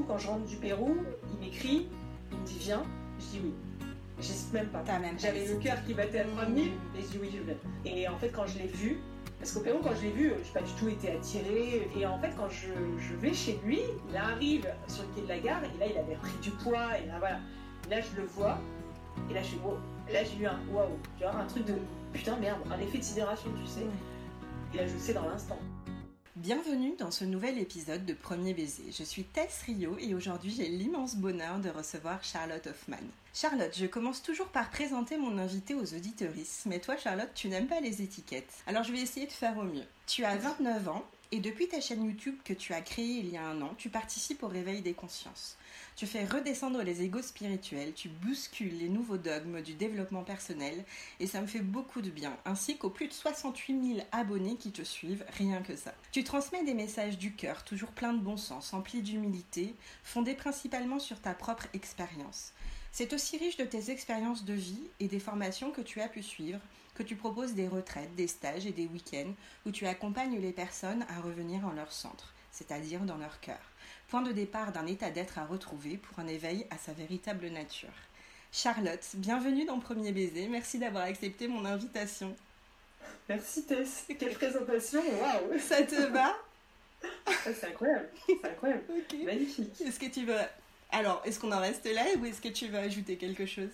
coup, quand je rentre du Pérou, il m'écrit, il me dit viens, je dis oui. J'hésite même pas. J'avais le cœur qui battait à 3000 et je dis oui, je viens. Et en fait, quand je l'ai vu, parce qu'au Pérou, quand je l'ai vu, je n'ai pas du tout été attirée. Et en fait, quand je, je, vais chez lui, il arrive sur le quai de la gare et là, il avait pris du poids. Et là, voilà. Et là, je le vois. Et là, je suis wow. Là, j'ai eu un waouh. Tu vois, un truc de putain, merde, un effet de sidération, tu sais. Et là, je le sais dans l'instant. Bienvenue dans ce nouvel épisode de Premier Baiser. Je suis Tess Rio et aujourd'hui j'ai l'immense bonheur de recevoir Charlotte Hoffman. Charlotte, je commence toujours par présenter mon invité aux auditeuristes, mais toi Charlotte, tu n'aimes pas les étiquettes. Alors je vais essayer de faire au mieux. Tu as 29 ans et depuis ta chaîne YouTube que tu as créée il y a un an, tu participes au réveil des consciences. Tu fais redescendre les égos spirituels, tu bouscules les nouveaux dogmes du développement personnel et ça me fait beaucoup de bien, ainsi qu'aux plus de 68 000 abonnés qui te suivent, rien que ça. Tu transmets des messages du cœur, toujours plein de bon sens, emplis d'humilité, fondés principalement sur ta propre expérience. C'est aussi riche de tes expériences de vie et des formations que tu as pu suivre, que tu proposes des retraites, des stages et des week-ends où tu accompagnes les personnes à revenir en leur centre, c'est-à-dire dans leur cœur. Point de départ d'un état d'être à retrouver pour un éveil à sa véritable nature. Charlotte, bienvenue dans Premier Baiser, merci d'avoir accepté mon invitation. Merci Tess, quelle présentation, waouh. Ça te va? Ah, C'est incroyable, c'est incroyable, magnifique. Est-ce que tu veux... Alors, est-ce qu'on en reste là ou est-ce que tu veux ajouter quelque chose?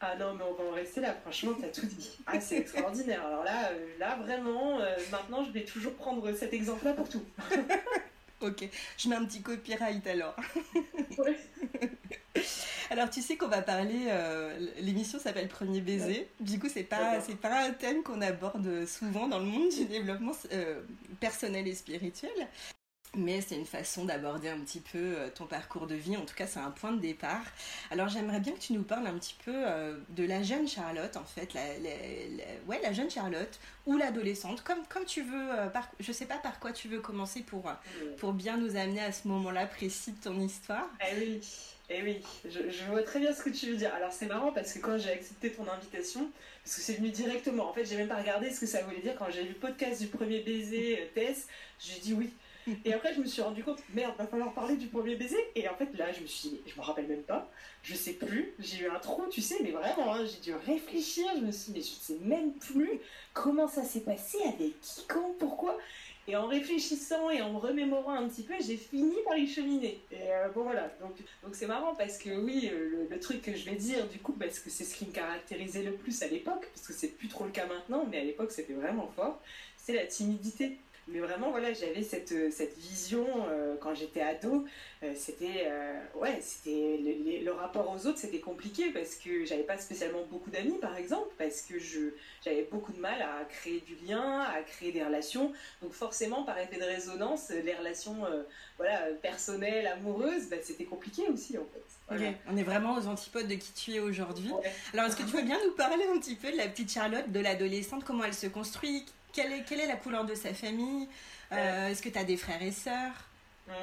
Ah non, mais on va en rester là, franchement, t'as tout dit. Ah, c'est extraordinaire. Alors là, euh, là vraiment, euh, maintenant, je vais toujours prendre cet exemple-là pour tout. Ok, je mets un petit copyright alors. alors tu sais qu'on va parler, euh, l'émission s'appelle Premier baiser. Du coup c'est pas c'est pas un thème qu'on aborde souvent dans le monde du développement euh, personnel et spirituel mais c'est une façon d'aborder un petit peu euh, ton parcours de vie. En tout cas, c'est un point de départ. Alors, j'aimerais bien que tu nous parles un petit peu euh, de la jeune Charlotte, en fait, la, ouais, la jeune Charlotte ou l'adolescente, comme, comme tu veux. Euh, par, je sais pas par quoi tu veux commencer pour, pour bien nous amener à ce moment-là précis de ton histoire. Eh oui. Eh oui, je, je, vois très bien ce que tu veux dire. Alors c'est marrant parce que quand j'ai accepté ton invitation, parce que c'est venu directement, en fait j'ai même pas regardé ce que ça voulait dire quand j'ai vu le podcast du premier baiser Tess, j'ai dit oui. Et après, je me suis rendu compte, merde, va falloir parler du premier baiser. Et en fait, là, je me suis dit, je me rappelle même pas, je sais plus, j'ai eu un trou, tu sais, mais vraiment, hein, j'ai dû réfléchir, je me suis dit, mais je sais même plus comment ça s'est passé, avec qui, quand, pourquoi. Et en réfléchissant et en remémorant un petit peu, j'ai fini par y cheminer. Et euh, bon voilà, donc donc c'est marrant parce que oui, euh, le, truc que je vais dire du coup, parce que c'est ce qui me caractérisait le plus à l'époque, parce que c'est plus trop le cas maintenant, mais à l'époque c'était vraiment fort, c'est la timidité. Mais vraiment, voilà, j'avais cette, euh, cette vision euh, quand j'étais ado. Euh, c'était, ouais, c'était le, rapport aux autres, c'était compliqué parce que j'avais pas spécialement beaucoup d'amis, par exemple, parce que je, j'avais beaucoup de mal à créer du lien, à créer des relations. Donc forcément, par effet de résonance, les relations, voilà, personnelles, amoureuses, bah, c'était compliqué aussi, en fait. On est vraiment aux antipodes de qui tu es aujourd'hui. Alors, est-ce que tu veux bien nous parler un petit peu de la petite Charlotte, de l'adolescente, comment elle se construit quelle est, quelle est la couleur de sa famille? Euh, Est-ce que tu as des frères et sœurs?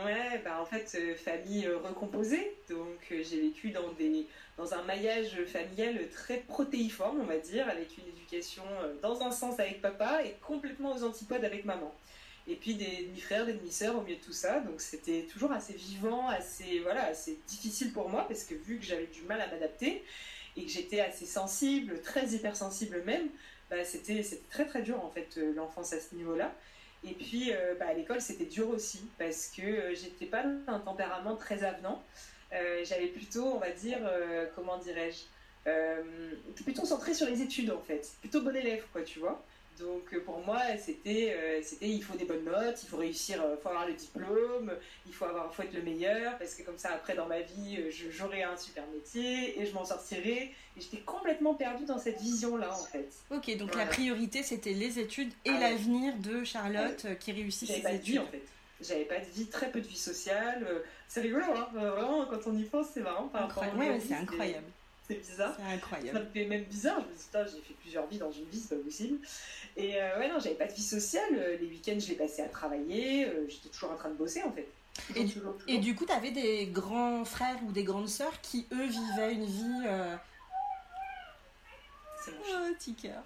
Ouais, bah en fait, euh, famille euh, recomposée. Donc, j'ai vécu dans, des, dans un maillage familial très protéiforme, on va dire, avec une éducation dans un sens avec papa et complètement aux antipodes avec maman. Et puis des demi-frères, des demi-sœurs au milieu de tout ça. Donc, c'était toujours assez vivant, assez, voilà, assez difficile pour moi parce que vu que j'avais du mal à m'adapter et que j'étais assez sensible, très hypersensible même, bah, c'était très très dur en fait euh, l'enfance à ce niveau-là. Et puis euh, bah, à l'école c'était dur aussi parce que euh, j'étais pas un tempérament très avenant. J'avais plutôt, on va dire, comment dirais-je, plutôt centré sur les études en fait, plutôt bon élève quoi, tu vois. Donc euh, pour moi, c'était, euh, c'était il faut des bonnes notes, il faut réussir, il euh, faut avoir le diplôme, il faut avoir, faut être le meilleur parce que comme ça après dans ma vie, j'aurai un super métier et je m'en sortirai. Et j'étais complètement perdue dans cette vision-là en fait. Ok, donc la priorité c'était les études et ah l'avenir de Charlotte qui réussit ses pas études. De vie, en fait. J'avais pas de vie, très peu de vie sociale. C'est rigolo, hein vraiment quand on y pense, c'est marrant. Par incroyable. c'est incroyable c'est bizarre. C'est incroyable. Ça me fait même bizarre. Je me dis, j'ai fait plusieurs vies dans une vie, c'est pas possible. Et euh, ouais, non, j'avais pas de vie sociale. Euh, les week-ends, je les passais à travailler. Euh, j'étais toujours en train de bosser, en fait. et, du, et du coup, tu avais des grands frères ou des grandes sœurs qui, eux, vivaient une vie. C'est mon oh, petit cœur.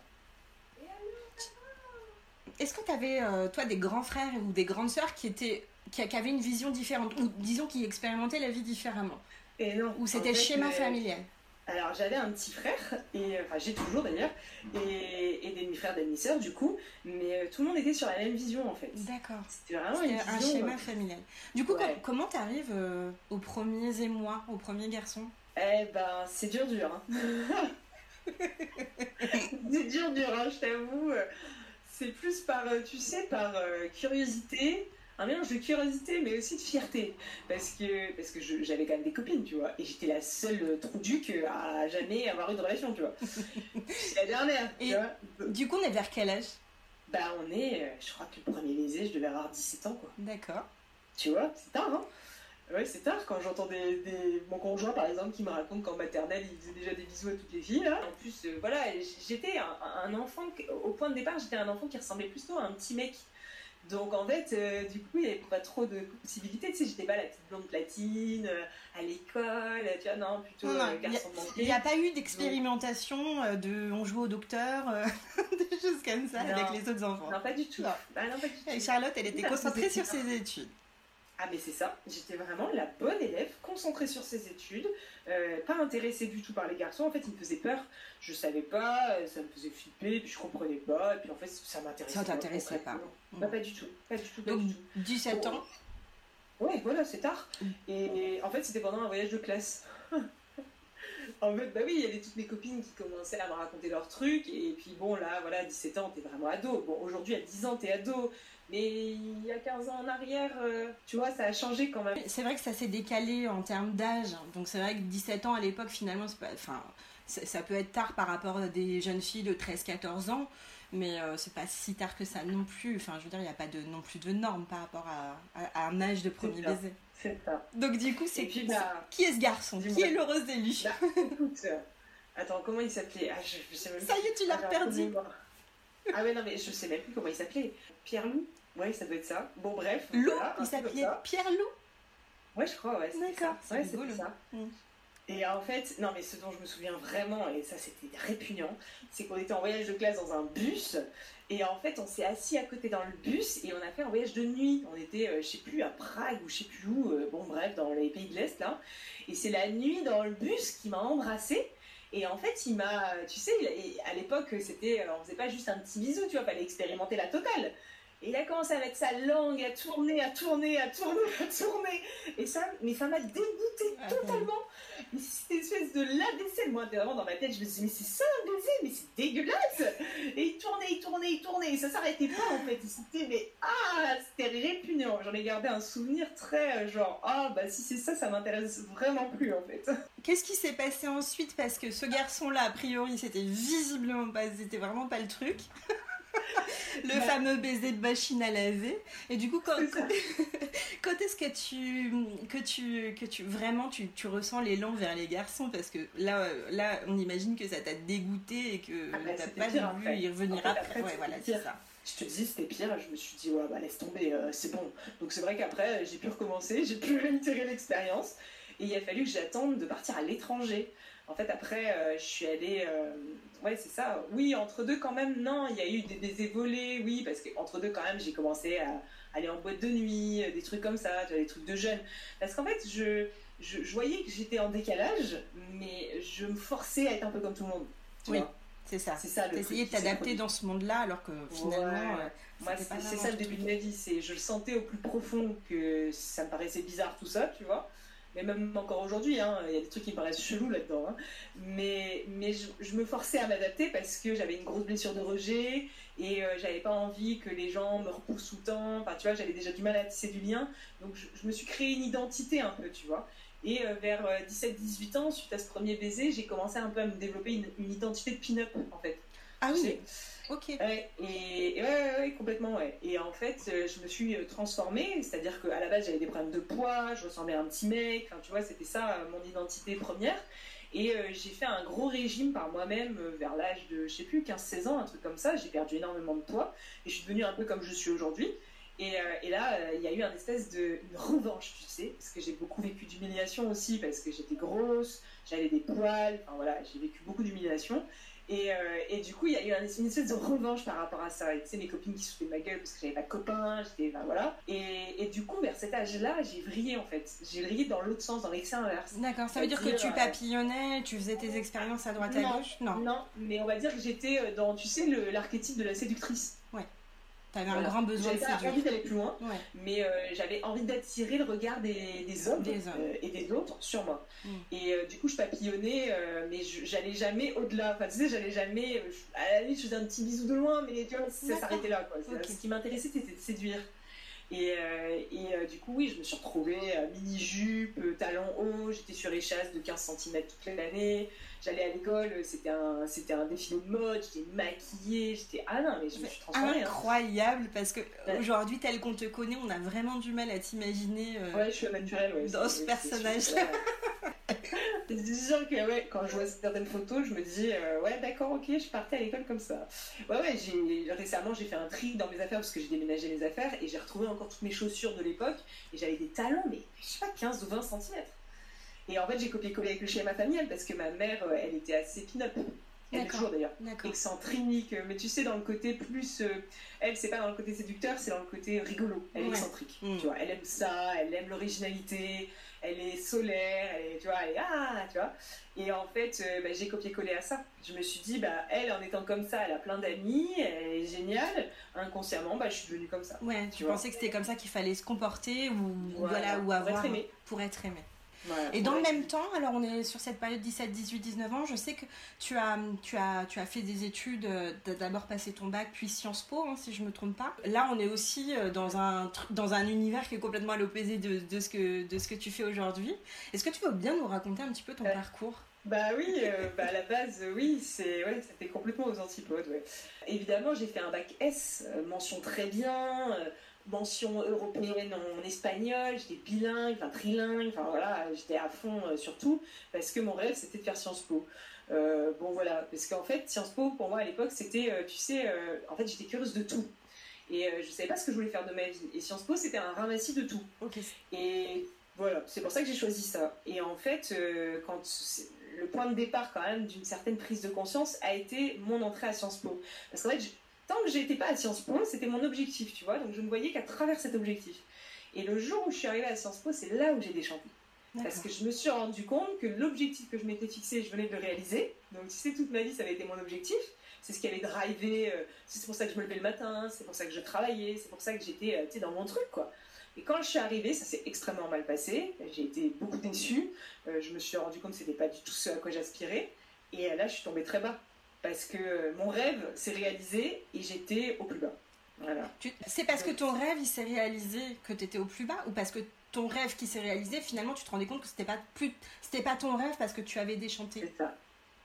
Est-ce que tu avais, toi, des grands frères ou des grandes sœurs qui étaient qui, avait une vision différente, ou disons qui expérimentait la vie différemment? Et non. Ou c'était le schéma familial? Alors j'avais un petit frère, et enfin j'ai toujours d'ailleurs, et, et des demi-frères, des demi-sœurs du coup, mais euh, tout le monde était sur la même vision en fait. D'accord. C'était vraiment une un schéma familial. Du coup, comment t'arrives euh, aux premiers émois, aux premiers garçons? Eh ben c'est dur dur. Hein. c'est dur dur, hein, je t'avoue. C'est plus par, euh, tu sais, par curiosité, un mélange de curiosité mais aussi de fierté. Parce que parce que j'avais quand même des copines tu vois. Et j'étais la seule trouduque à jamais avoir eu de relation tu vois. C'est la dernière tu vois. du coup on est vers quel âge? Bah on est euh, je crois que le premier baiser je devais avoir 17 ans quoi. D'accord. Tu vois c'est tard hein? Ouais, c'est tard quand j'entends des, mon conjoint par exemple qui me raconte qu'en maternelle il faisait déjà des bisous à toutes les filles. Là. En plus, euh, voilà, j'étais un, un, enfant, au point de départ, j'étais un enfant qui ressemblait plutôt à un petit mec. Donc en fait, euh, du coup, il n'y avait pas trop de possibilités. Tu sais, j'étais pas la petite blonde platine euh, à l'école, tu vois, non, plutôt euh, garçon de Il n'y a pas eu d'expérimentation de on joue au docteur, des choses comme ça avec les autres enfants. Non, pas du tout. Ah, Et Charlotte, elle était concentrée sur ses études. Ah mais c'est ça, j'étais vraiment la bonne élève, concentrée sur ses études, euh, pas intéressée du tout par les garçons, en fait ils me faisaient peur, je savais pas, euh, ça me faisait flipper, puis je comprenais pas, et puis en fait ça m'intéressait pas. Ça t'intéressait pas, pas, pas du tout, pas du tout, Donc 17 ans Ouais voilà, c'est tard. Mm. Et en fait c'était pendant un voyage de classe. en fait, bah oui, il y avait toutes mes copines qui commençaient à me raconter leurs trucs, et puis bon là, voilà, 17 ans, t'es vraiment ado. Bon, aujourd'hui à 10 ans, t'es ado, mais il y a 15 ans en arrière, euh, tu vois, ça a changé quand même. C'est vrai que ça s'est décalé en termes d'âge. Donc c'est vrai que 17 ans à l'époque, finalement, pas, enfin, ça peut être tard par rapport à des jeunes filles de 13-14 ans. Mais euh, c'est pas si tard que ça non plus. Enfin, je veux dire, il n'y a pas de, non plus de normes par rapport à, un âge de premier baiser. C'est ça. Donc du coup, c'est qui, bah, qui est ce garçon? Qui est l'heureuse élu? Bah, Écoute, euh, attends, comment il s'appelait? Ah, Ça y est, tu l'as perdu. Ah ouais, non, mais je sais même plus comment il s'appelait. Pierre Loup Ouais, ça doit être ça. Bon, bref. Loup Il s'appelait Pierre Loup Ouais, je crois, ouais. D'accord, c'est ça. Mm. Et en fait, non, mais ce dont je me souviens vraiment, et ça c'était répugnant, c'est qu'on était en voyage de classe dans un bus, et en fait on s'est assis à côté dans le bus, et on a fait un voyage de nuit. On était, euh, je sais plus, à Prague ou je sais plus où, euh, bon bref, dans les pays de l'Est là. Et c'est la nuit dans le bus qui m'a embrassée. Et en fait, il m'a, tu sais, à l'époque, c'était, on faisait pas juste un petit bisou, tu vois, fallait expérimenter la totale. Et il a commencé à mettre sa langue à tourner, à tourner, à tourner, à tourner. Et ça, mais ça m'a dégoûté ah, totalement. Mais c'était une espèce de lave-vaisselle. Moi, vraiment dans ma tête, je me disais, mais c'est ça un baiser, mais c'est dégueulasse. Et il tournait, il tournait, il tournait. Et ça s'arrêtait pas en fait. C'était, mais ah, c'était répugnant. J'en ai gardé un souvenir très genre, ah, bah si c'est ça, ça m'intéresse vraiment plus en fait. Qu'est-ce qui s'est passé ensuite? Parce que ce garçon-là, a priori, c'était visiblement pas, c'était vraiment pas le truc. le fameux baiser de machine à laver. Et du coup, quand, quand, est-ce que tu, que tu, que tu vraiment tu, tu ressens l'élan vers les garçons? Parce que là, là, on imagine que ça t'a dégoûté et que ah bah, t'as pas voulu y revenir après. Ouais, voilà, c'est ça. Je te dis, c'était pire. Je me suis dit, ouais, bah laisse tomber, euh, c'est bon. Donc c'est vrai qu'après, j'ai pu recommencer, j'ai pu réitérer l'expérience. Et il a fallu que j'attende de partir à l'étranger. En fait, après, euh, je suis allée. Euh, ouais, c'est ça. Oui, entre deux, quand même, non, il y a eu des, des évolés, oui, parce qu'entre deux, quand même, j'ai commencé à aller en boîte de nuit, euh, des trucs comme ça, des trucs de jeunes. Parce qu'en fait, je, je, voyais que j'étais en décalage, mais je me forçais à être un peu comme tout le monde. oui. C'est ça. C'est ça. Essayer de t'adapter dans ce monde-là, alors que finalement. c'est ça le début de ma vie. C'est, je le sentais au plus profond que ça me paraissait bizarre tout ça, tu vois mais même encore aujourd'hui, hein, il y a des trucs qui me paraissent chelous là-dedans. Hein. Mais, mais je, me forçais à m'adapter parce que j'avais une grosse blessure de rejet et euh, j'avais pas envie que les gens me repoussent tout le temps. Enfin, tu vois, j'avais déjà du mal à tisser du lien. Donc, je, me suis créé une identité un peu, tu vois. Et euh, vers 17-18 euh, ans, suite à ce premier baiser, j'ai commencé un peu à me développer une, une identité de pin-up, en fait. Ah oui Ok. et, ouais, complètement, ouais. Et en fait, euh, je me suis euh, transformée, c'est-à-dire qu'à la base, j'avais des problèmes de poids, je ressemblais à un petit mec, enfin, tu vois, c'était ça euh, mon identité première. Et j'ai fait un gros régime par moi-même vers l'âge de, je sais plus, 15-16 ans, un truc comme ça. J'ai perdu énormément de poids et je suis devenue un peu comme je suis aujourd'hui. Et, et, là, il y a eu un espèce de une revanche, tu sais, parce que j'ai beaucoup vécu d'humiliation aussi, parce que j'étais grosse, j'avais des poils, enfin voilà, j'ai vécu beaucoup d'humiliation. Et, euh, et, du coup, il y a eu une espèce de revanche par rapport à ça. Et tu sais, mes copines qui se foutaient de ma gueule parce que j'avais pas de copains, j'étais. Enfin, voilà. Et, et, du coup, vers cet âge-là, j'ai vrillé en fait. J'ai vrillé dans l'autre sens, dans l'excès inverse. D'accord, ça veut dire, que tu papillonnais, tu faisais tes expériences à droite non, à gauche? Non. Non, mais on va dire que j'étais dans, tu sais, l'archétype de la séductrice. T'avais un grand besoin de séduire. J'avais envie d'aller plus loin, ouais. mais euh, j'avais envie d'attirer le regard des, des hommes, des hommes. Euh, et des autres sur moi. Mm. Et euh, du coup, je papillonnais, mais j'allais jamais au-delà. Enfin, tu sais, j'allais jamais. à la limite, je faisais un petit bisou de loin, mais tu vois, ça s'arrêtait là. Quoi. Okay. Ce qui m'intéressait, c'était de séduire. Et, et du coup, oui, je me suis retrouvée mini-jupe, talons hauts, j'étais sur les chasses de 15 cm toute l'année. J'allais à l'école, c'était un, c'était un défilé de mode, j'étais maquillée, j'étais. Ah non, mais je me suis transformée. Incroyable, hein. parce que ouais. aujourd'hui, tel qu'on te connaît, on a vraiment du mal à t'imaginer euh, ouais, je suis naturelle, ouais, dans ce personnage-là. C'est sûr que ouais, quand je vois certaines photos, je me dis euh, ouais d'accord ok je partais à l'école comme ça. Ouais ouais j'ai récemment j'ai fait un tri dans mes affaires parce que j'ai déménagé mes affaires et j'ai retrouvé encore toutes mes chaussures de l'époque et j'avais des talons mais je sais pas 15 ou 20 cm. Et en fait j'ai copié-collé avec le schéma familial parce que ma mère euh, elle était assez pin-up. Elle est toujours d'ailleurs excentrique, mais tu sais dans le côté plus, euh, elle c'est pas dans le côté séducteur, c'est dans le côté rigolo. Elle est excentrique, Mm. tu vois. Elle aime ça, elle aime l'originalité, elle est solaire, elle est, tu vois, elle est ah, tu vois. Et en fait, euh, bah, j'ai copié-collé à ça. Je me suis dit, bah elle en étant comme ça, elle a plein d'amis, elle est géniale. Inconsciemment, bah je suis devenue comme ça. Ouais, tu pensais que c'était comme ça qu'il fallait se comporter ou Voilà, voilà, ou pour avoir être aimé. pour être aimé. Voilà. Et dans Ouais. le même temps, alors on est sur cette période 17, 18, 19 ans, je sais que tu as, tu as, tu as fait des études, euh, t'as d'abord passé ton bac, puis Sciences Po, hein, si je me trompe pas. Là, on est aussi euh, dans un, dans un univers qui est complètement à l'opposé de, de, ce que, de ce que tu fais aujourd'hui. Est-ce que tu veux bien nous raconter un petit peu ton Ouais. parcours? Bah oui, euh, bah à la base, euh, oui, c'est ouais, c'était complètement aux antipodes. Ouais. Évidemment, j'ai fait un bac S, euh, mention très bien, euh, mention européenne en espagnol, j'étais bilingue, enfin trilingue, enfin voilà, j'étais à fond euh, sur tout, parce que mon rêve c'était de faire Sciences Po. Euh, bon voilà, parce qu'en fait, Sciences Po pour moi à l'époque c'était, euh, tu sais, euh, en fait j'étais curieuse de tout. Et je savais pas ce que je voulais faire de ma vie. Et Sciences Po c'était un ramassis de tout. Et voilà, c'est pour ça que j'ai choisi ça. Et en fait, quand le point de départ quand même d'une certaine prise de conscience a été mon entrée à Sciences Po. Parce qu'en fait, tant que j'étais pas à Sciences Po, c'était mon objectif, tu vois. Donc je ne voyais qu'à travers cet objectif. Et le jour où je suis arrivée à Sciences Po, c'est là où j'ai déchanté. Parce que je me suis rendu compte que l'objectif que je m'étais fixé, je venais de le réaliser. Donc tu sais, toute ma vie, ça avait été mon objectif. C'est ce qui allait driver. euh, c'est pour ça que je me levais le matin, c'est pour ça que je travaillais, c'est pour ça que j'étais euh, dans mon truc, quoi. Et quand je suis arrivée, ça s'est extrêmement mal passé. J'ai été beaucoup déçue. Euh, je me suis rendu compte que c'était pas du tout ce à quoi j'aspirais. Et là, je suis tombée très bas. Parce que mon rêve s'est réalisé et j'étais au plus bas. Voilà. C'est parce que ton rêve il s'est réalisé que tu étais au plus bas ou parce que ton rêve qui s'est réalisé finalement tu te rendais compte que c'était pas plus c'était pas ton rêve parce que tu avais déchanté? C'est ça.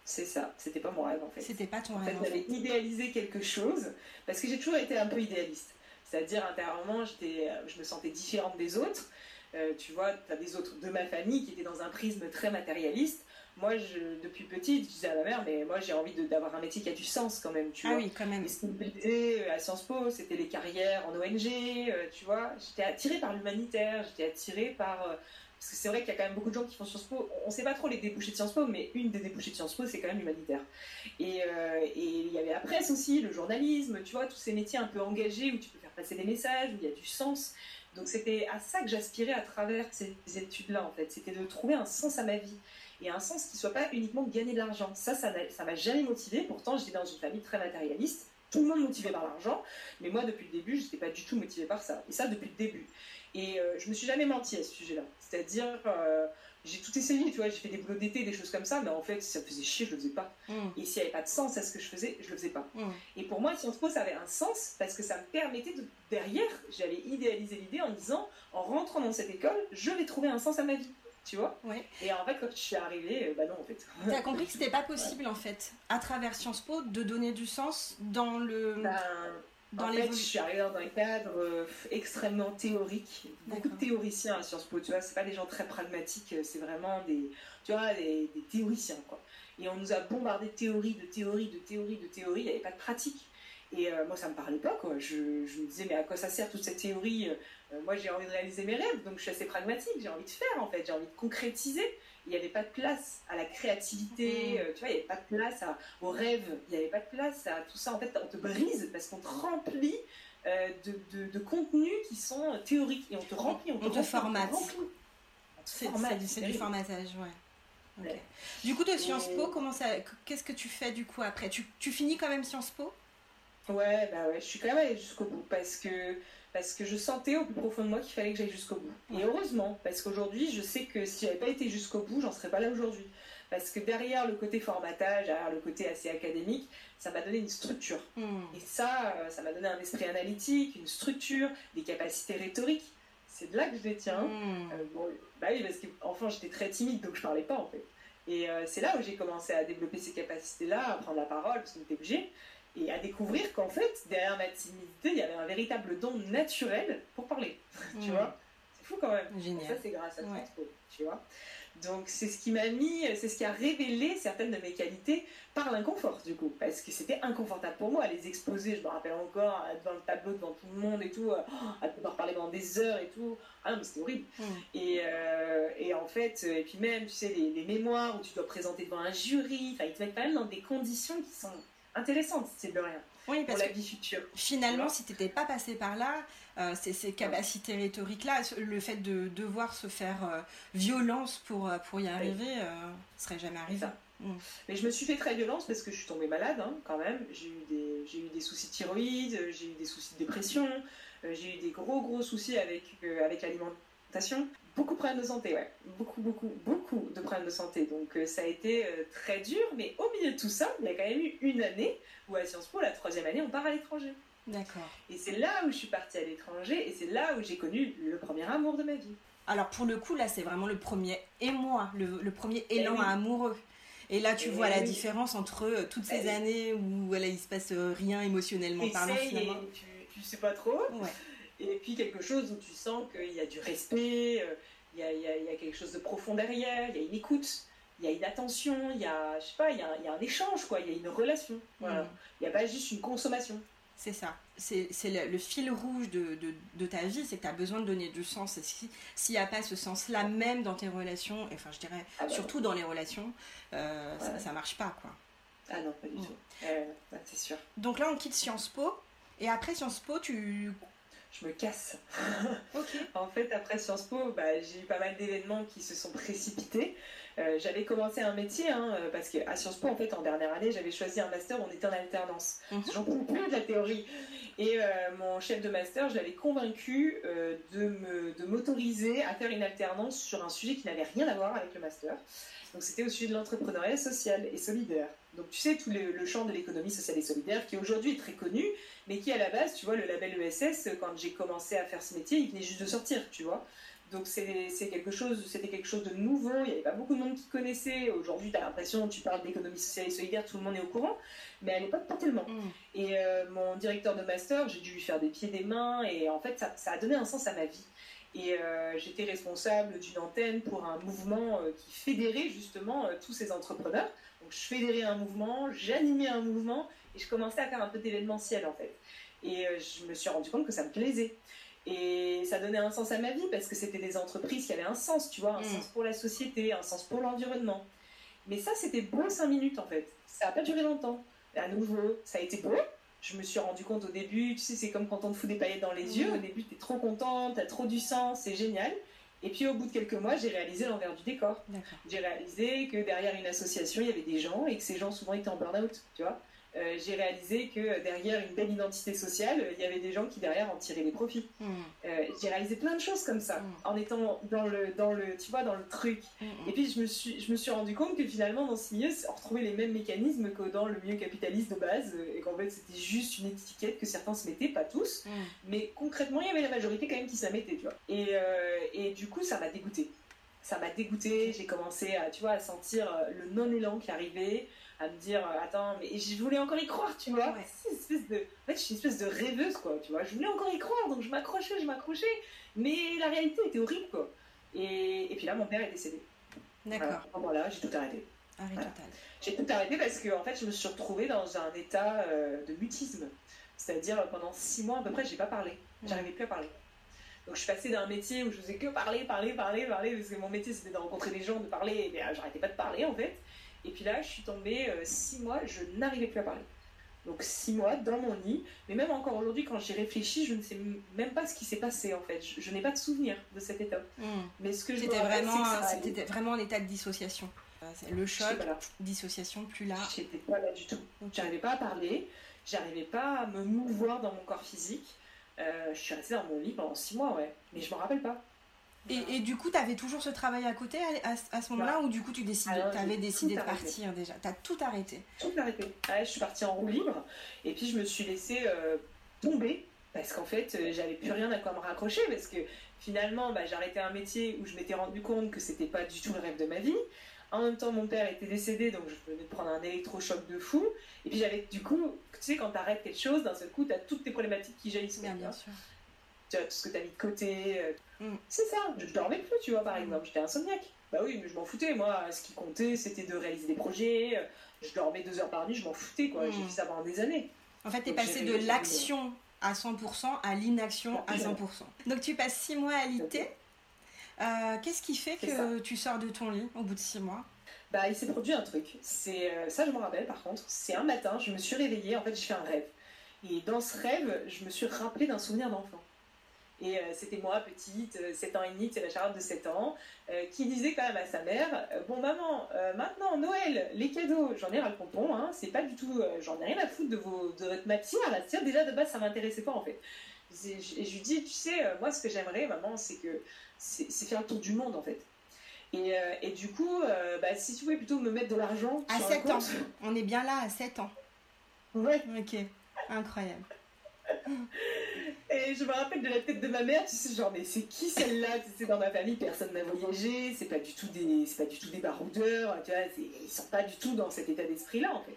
C'est ça. C'était pas mon rêve en fait. C'était pas ton En fait, rêve. en j'avais fait. idéalisé quelque chose parce que j'ai toujours été un peu idéaliste. C'est-à-dire, intérieurement, j'étais, je me sentais différente des autres. Euh, tu vois, tu as des autres de ma famille qui étaient dans un prisme très matérialiste. Moi, je, depuis petite, je disais à ma mère, mais moi, j'ai envie d'avoir un métier qui a du sens quand même. Tu Ah vois. oui, quand même. Et ce qui me plaisait euh, à Sciences Po, c'était les carrières en ONG, euh, tu vois. J'étais attirée par l'humanitaire, j'étais attirée par... euh, parce que c'est vrai qu'il y a quand même beaucoup de gens qui font Sciences Po. On ne sait pas trop les débouchés de Sciences Po, mais une des débouchés de Sciences Po, c'est quand même l'humanitaire. Et euh, et il y avait la presse aussi, le journalisme, tu vois, tous ces métiers un peu engagés où tu peux faire passer des messages, où il y a du sens. Donc c'était à ça que j'aspirais à travers ces études-là, en fait. C'était de trouver un sens à ma vie. Et un sens qui soit pas uniquement de gagner de l'argent. Ça, ça ça m'a jamais motivé. Pourtant, j'étais dans une famille très matérialiste. Tout le monde motivé par l'argent. Mais moi, depuis le début, je n'étais pas du tout motivée par ça. Et ça, depuis le début. Et euh, je me suis jamais menti à ce sujet-là. C'est-à-dire, euh, j'ai tout essayé, tu vois, j'ai fait des boulots d'été, des choses comme ça, mais en fait, si ça me faisait chier, je le faisais pas. Mm, Et s'il n'y avait pas de sens à ce que je faisais, je le faisais pas. mm. Et pour moi, Sciences Po, ça avait un sens parce que ça me permettait de. Derrière, j'avais idéalisé l'idée en me disant, en rentrant dans cette école, je vais trouver un sens à ma vie. Tu vois Ouais. Et en fait, quand je suis arrivée, euh, bah non, en fait. T'as compris que c'était pas possible en fait, à travers Sciences Po, de donner du sens dans le Ben, dans en fait, je suis arrivée dans un cadre euh, extrêmement théorique. Beaucoup de théoriciens à Sciences Po, tu vois, c'est pas des gens très pragmatiques, euh, c'est vraiment des, tu vois, des, des théoriciens, quoi. Et on nous a bombardé de théories, de théories, de théories, de théories, il n'y avait pas de pratique. Et euh, moi, ça me parlait pas, quoi. Je, je me disais, mais à quoi ça sert toute cette théorie Euh, moi, j'ai envie de réaliser mes rêves, donc je suis assez pragmatique. J'ai envie de faire, en fait. J'ai envie de concrétiser. Il n'y avait pas de place à la créativité, Mm. euh, tu vois, il n'y avait pas de place à, aux rêves, il n'y avait pas de place à tout ça. En fait, on te brise parce qu'on te remplit euh, de, de, de contenus qui sont théoriques et on te remplit, on te, On te formate. remplit. On te C'est formate, c'est du, formatage, ouais. Du coup, de Sciences Et- Po, comment ça, qu'est-ce que tu fais du coup après? Tu, tu finis quand même Sciences Po? Ouais, bah ouais, je suis quand même allée jusqu'au bout parce que, parce que je sentais au plus profond de moi qu'il fallait que j'aille jusqu'au bout. Et heureusement, parce qu'aujourd'hui, je sais que si j'avais pas été jusqu'au bout, j'en serais pas là aujourd'hui. Parce que derrière le côté formatage, derrière le côté assez académique, ça m'a donné une structure. Hmm. Et ça, euh, ça m'a donné un esprit analytique, une structure, des capacités rhétoriques. C'est de là que je les tiens. Euh, bon, bah oui, parce qu'enfant j'étais très timide, donc je parlais pas en fait. Et euh, c'est là où j'ai commencé à développer ces capacités-là, à prendre la parole, parce qu'on était obligé, et à découvrir qu'en fait, derrière ma timidité, il y avait un véritable don naturel pour parler. tu Hmm. vois? C'est fou quand même. Et ça, Génial. c'est grâce à Ouais. Tu vois? Donc c'est ce qui m'a mis, c'est ce qui a révélé certaines de mes qualités par l'inconfort du coup, parce que c'était inconfortable pour moi à les exposer. Je me rappelle encore euh, devant le tableau, devant tout le monde et tout, euh, à devoir parler pendant des heures et tout. Ah non, mais c'était horrible. Hmm. Et, euh, et en fait, et puis même, tu sais, les, les mémoires où tu dois présenter devant un jury, enfin, ils te mettent quand même dans des conditions qui sont intéressantes, c'est de rien, Oui, pour parce la que vie future. finalement, si tu n'étais pas passé par là, euh, ces, ces capacités rhétoriques-là, le fait de devoir se faire euh, violence pour, euh, pour y arriver, euh, serait jamais arrivé. Mm. Mais je me suis fait très violence parce que je suis tombée malade hein, quand même. J'ai eu, des, j'ai eu des soucis de thyroïde, j'ai eu des soucis de dépression, j'ai eu des gros gros soucis avec, avec l'alimentation. Beaucoup de problèmes de santé, ouais. Beaucoup, beaucoup, beaucoup de problèmes de santé. Donc euh, ça a été euh, très dur, mais au milieu de tout ça, il y a quand même eu une année où à Sciences Po, la troisième année, on part à l'étranger. D'accord. Et c'est là où je suis partie à l'étranger et c'est là où j'ai connu le premier amour de ma vie. Alors pour le coup, là, c'est vraiment le premier émoi, le, le premier élan oui. amoureux. Et là, tu Eh vois la différence entre euh, toutes ces Eh oui. années où voilà, il se passe rien émotionnellement parlant finalement. et tu, tu sais pas trop. Ouais. Et puis quelque chose où tu sens qu'il y a du respect, euh, il y a, il y a- il y a quelque chose de profond derrière, il y a une écoute, il y a une attention, il y a, je sais pas, il y a, il y a un échange, quoi, il y a une relation. Voilà. Mm. Il n'y a pas juste une consommation. C'est ça. C'est le, le fil rouge de, de, de ta vie, c'est que tu as besoin de donner du sens. Et s'il n'y a pas ce sens-là, même dans tes relations, enfin je dirais Ah bah, surtout dans les relations, euh, ça, Ouais. ça marche pas quoi. Ah non, pas du Mm. tout. Euh, c'est sûr. Donc là, on quitte Sciences Po. Et après Sciences Po, tu. Je me casse. Ok. En fait, après Sciences Po, bah, j'ai eu pas mal d'événements qui se sont précipités. Euh, j'avais commencé un métier, hein, parce qu'à Sciences Po, en fait, en dernière année, j'avais choisi un master où on était en alternance. Mhm. J'en pouvais plus de la théorie. Et euh, mon chef de master, je l'avais convaincu euh, de m'autoriser à faire une alternance sur un sujet qui n'avait rien à voir avec le master. Donc c'était au sujet de l'entrepreneuriat social et solidaire. Donc tu sais, tout le, le champ de l'économie sociale et solidaire qui aujourd'hui est très connu, mais qui à la base, tu vois, le label ESS, quand j'ai commencé à faire ce métier, il venait juste de sortir, tu vois. Donc c'est quelque chose, c'était quelque chose de nouveau, il n'y avait pas beaucoup de monde qui connaissait. Aujourd'hui, tu as l'impression, tu parles d'économie sociale et solidaire, tout le monde est au courant, mais à l'époque, pas tellement. Mm. Et euh, mon directeur de master, j'ai dû lui faire des pieds, des mains, et en fait, ça, ça a donné un sens à ma vie. Et euh, j'étais responsable d'une antenne pour un mouvement euh, qui fédérait justement tous ces entrepreneurs. Je fédérais un mouvement, j'animais un mouvement, et je commençais à faire un peu d'événementiel en fait. Et euh, je me suis rendu compte que ça me plaisait. Et ça donnait un sens à ma vie parce que c'était des entreprises qui avaient un sens, tu vois, un Mm. sens pour la société, un sens pour l'environnement. Mais ça, c'était beau cinq minutes en fait. Ça n'a pas duré longtemps. À nouveau, ça a été beau. Je me suis rendu compte au début, tu sais, c'est comme quand on te fout des paillettes dans les Mm. yeux. Au début, tu es trop content, tu as trop du sens, c'est génial. Et puis au bout de quelques mois, j'ai réalisé l'envers du décor. J'ai réalisé que derrière une association, il y avait des gens et que ces gens souvent étaient en burn-out, tu vois. Euh, j'ai réalisé que derrière une belle identité sociale, il y avait des gens qui derrière en tiraient des profits. Mm. Euh, j'ai réalisé plein de choses comme ça, Mm. en étant dans le, dans le, tu vois, dans le truc. Mm, Et puis je me suis, je me suis rendu compte que finalement dans ce milieu, on retrouvait les mêmes mécanismes que dans le milieu capitaliste de base, euh, et qu'en fait c'était juste une étiquette que certains se mettaient, pas tous, mais concrètement il y avait la majorité quand même qui se la mettait, tu vois. Et, euh, et du coup ça m'a dégoûté. Ça m'a dégoûté, j'ai commencé à, tu vois, à sentir le non-élan qui arrivait, à me dire, euh, attends, mais je voulais encore y croire, tu vois. Ouais. C'est une espèce de... En fait, je suis une espèce de rêveuse, quoi, tu vois. Je voulais encore y croire, donc je m'accrochais, je m'accrochais, mais la réalité était horrible, quoi. Et, et puis là, mon père est décédé. D'accord. Voilà, j'ai tout arrêté. Arrêt Voilà. total. J'ai tout arrêté parce que en fait, je me suis retrouvée dans un état euh, de mutisme. C'est-à-dire, pendant six mois à peu près, j'ai pas parlé. J'arrivais plus à parler. Donc je suis passée d'un métier où je faisais que parler, parler, parler, parler, parce que mon métier c'était de rencontrer des gens, de parler, et j'arrêtais pas de parler en fait. Et puis là, je suis tombée euh, six mois, je n'arrivais plus à parler. Donc six mois dans mon lit, mais même encore aujourd'hui, quand j'y réfléchis, je ne sais même pas ce qui s'est passé en fait. Je, n'ai pas de souvenir de cette étape. Hmm. Mais ce que je c'était vraiment, c'était vraiment en état de dissociation. Le choc, dissociation, plus là. J'étais pas là du tout. J'arrivais pas à parler, j'arrivais pas à me mouvoir dans mon corps physique. Euh, je suis restée dans mon lit pendant six mois, ouais. Mais je m'en rappelle pas. Et, du coup, tu avais toujours ce travail à côté à, ce moment-là ou du coup tu décides, avais décidé de partir déjà? Tu as tout arrêté? Tout arrêté. je suis partie en roue libre et puis je me suis laissée euh, tomber parce qu'en fait, euh, j'avais plus rien à quoi me raccrocher parce que finalement, bah, j'arrêtais un métier où je m'étais rendu compte que c'était pas du tout le rêve de ma vie. En même temps, mon père était décédé, donc je venais de prendre un électrochoc de fou. Et puis j'avais, du coup, tu sais, quand tu arrêtes quelque chose, d'un seul coup, tu as toutes tes problématiques qui jaillissent. Bien, bien sûr. Tu as tout ce que tu as mis de côté. Euh, mm. C'est ça, je dormais plus, tu vois, par exemple. J'étais insomniaque. Bah oui, mais je m'en foutais, moi. Ce qui comptait, c'était de réaliser des projets. Je dormais deux heures par nuit, je m'en foutais, quoi. J'ai mm. fait ça pendant des années. En fait, tu es passé de l'action à 100% à l'inaction à 100%. Donc tu passes six mois à l'IT. Euh, qu'est-ce qui fait que tu sors de ton lit au bout de six mois? Bah, il s'est produit un truc. C'est euh, ça, je me rappelle par contre. C'est un matin, je me suis réveillée. En fait, j'ai fait un rêve. Et dans ce rêve, je me suis rappelé d'un souvenir d'enfant. Et euh, c'était moi, petite, 7 ans et demi, c'est la charlotte de 7 ans, qui disait quand même à sa mère Bon, maman, maintenant, Noël, les cadeaux, j'en ai ras le pompon, hein, c'est pas du tout, j'en ai rien à foutre de, vos, de votre matière. Là. Déjà, de base, ça m'intéressait pas en fait. Et je lui dis Tu sais, moi, ce que j'aimerais, maman, c'est que c'est faire le tour du monde en fait. Et, euh, et, du coup, euh, bah, si tu pouvais plutôt me mettre de l'argent. À 7 ans. On est bien là à 7 ans. Ouais. Ok. Incroyable. Et je me rappelle de la tête de ma mère, tu sais, genre, mais c'est qui celle-là Tu sais, dans ma famille, personne n'a voyagé, c'est pas du tout des, c'est pas du tout des baroudeurs, tu vois, ils sont pas du tout dans cet état d'esprit-là, en fait.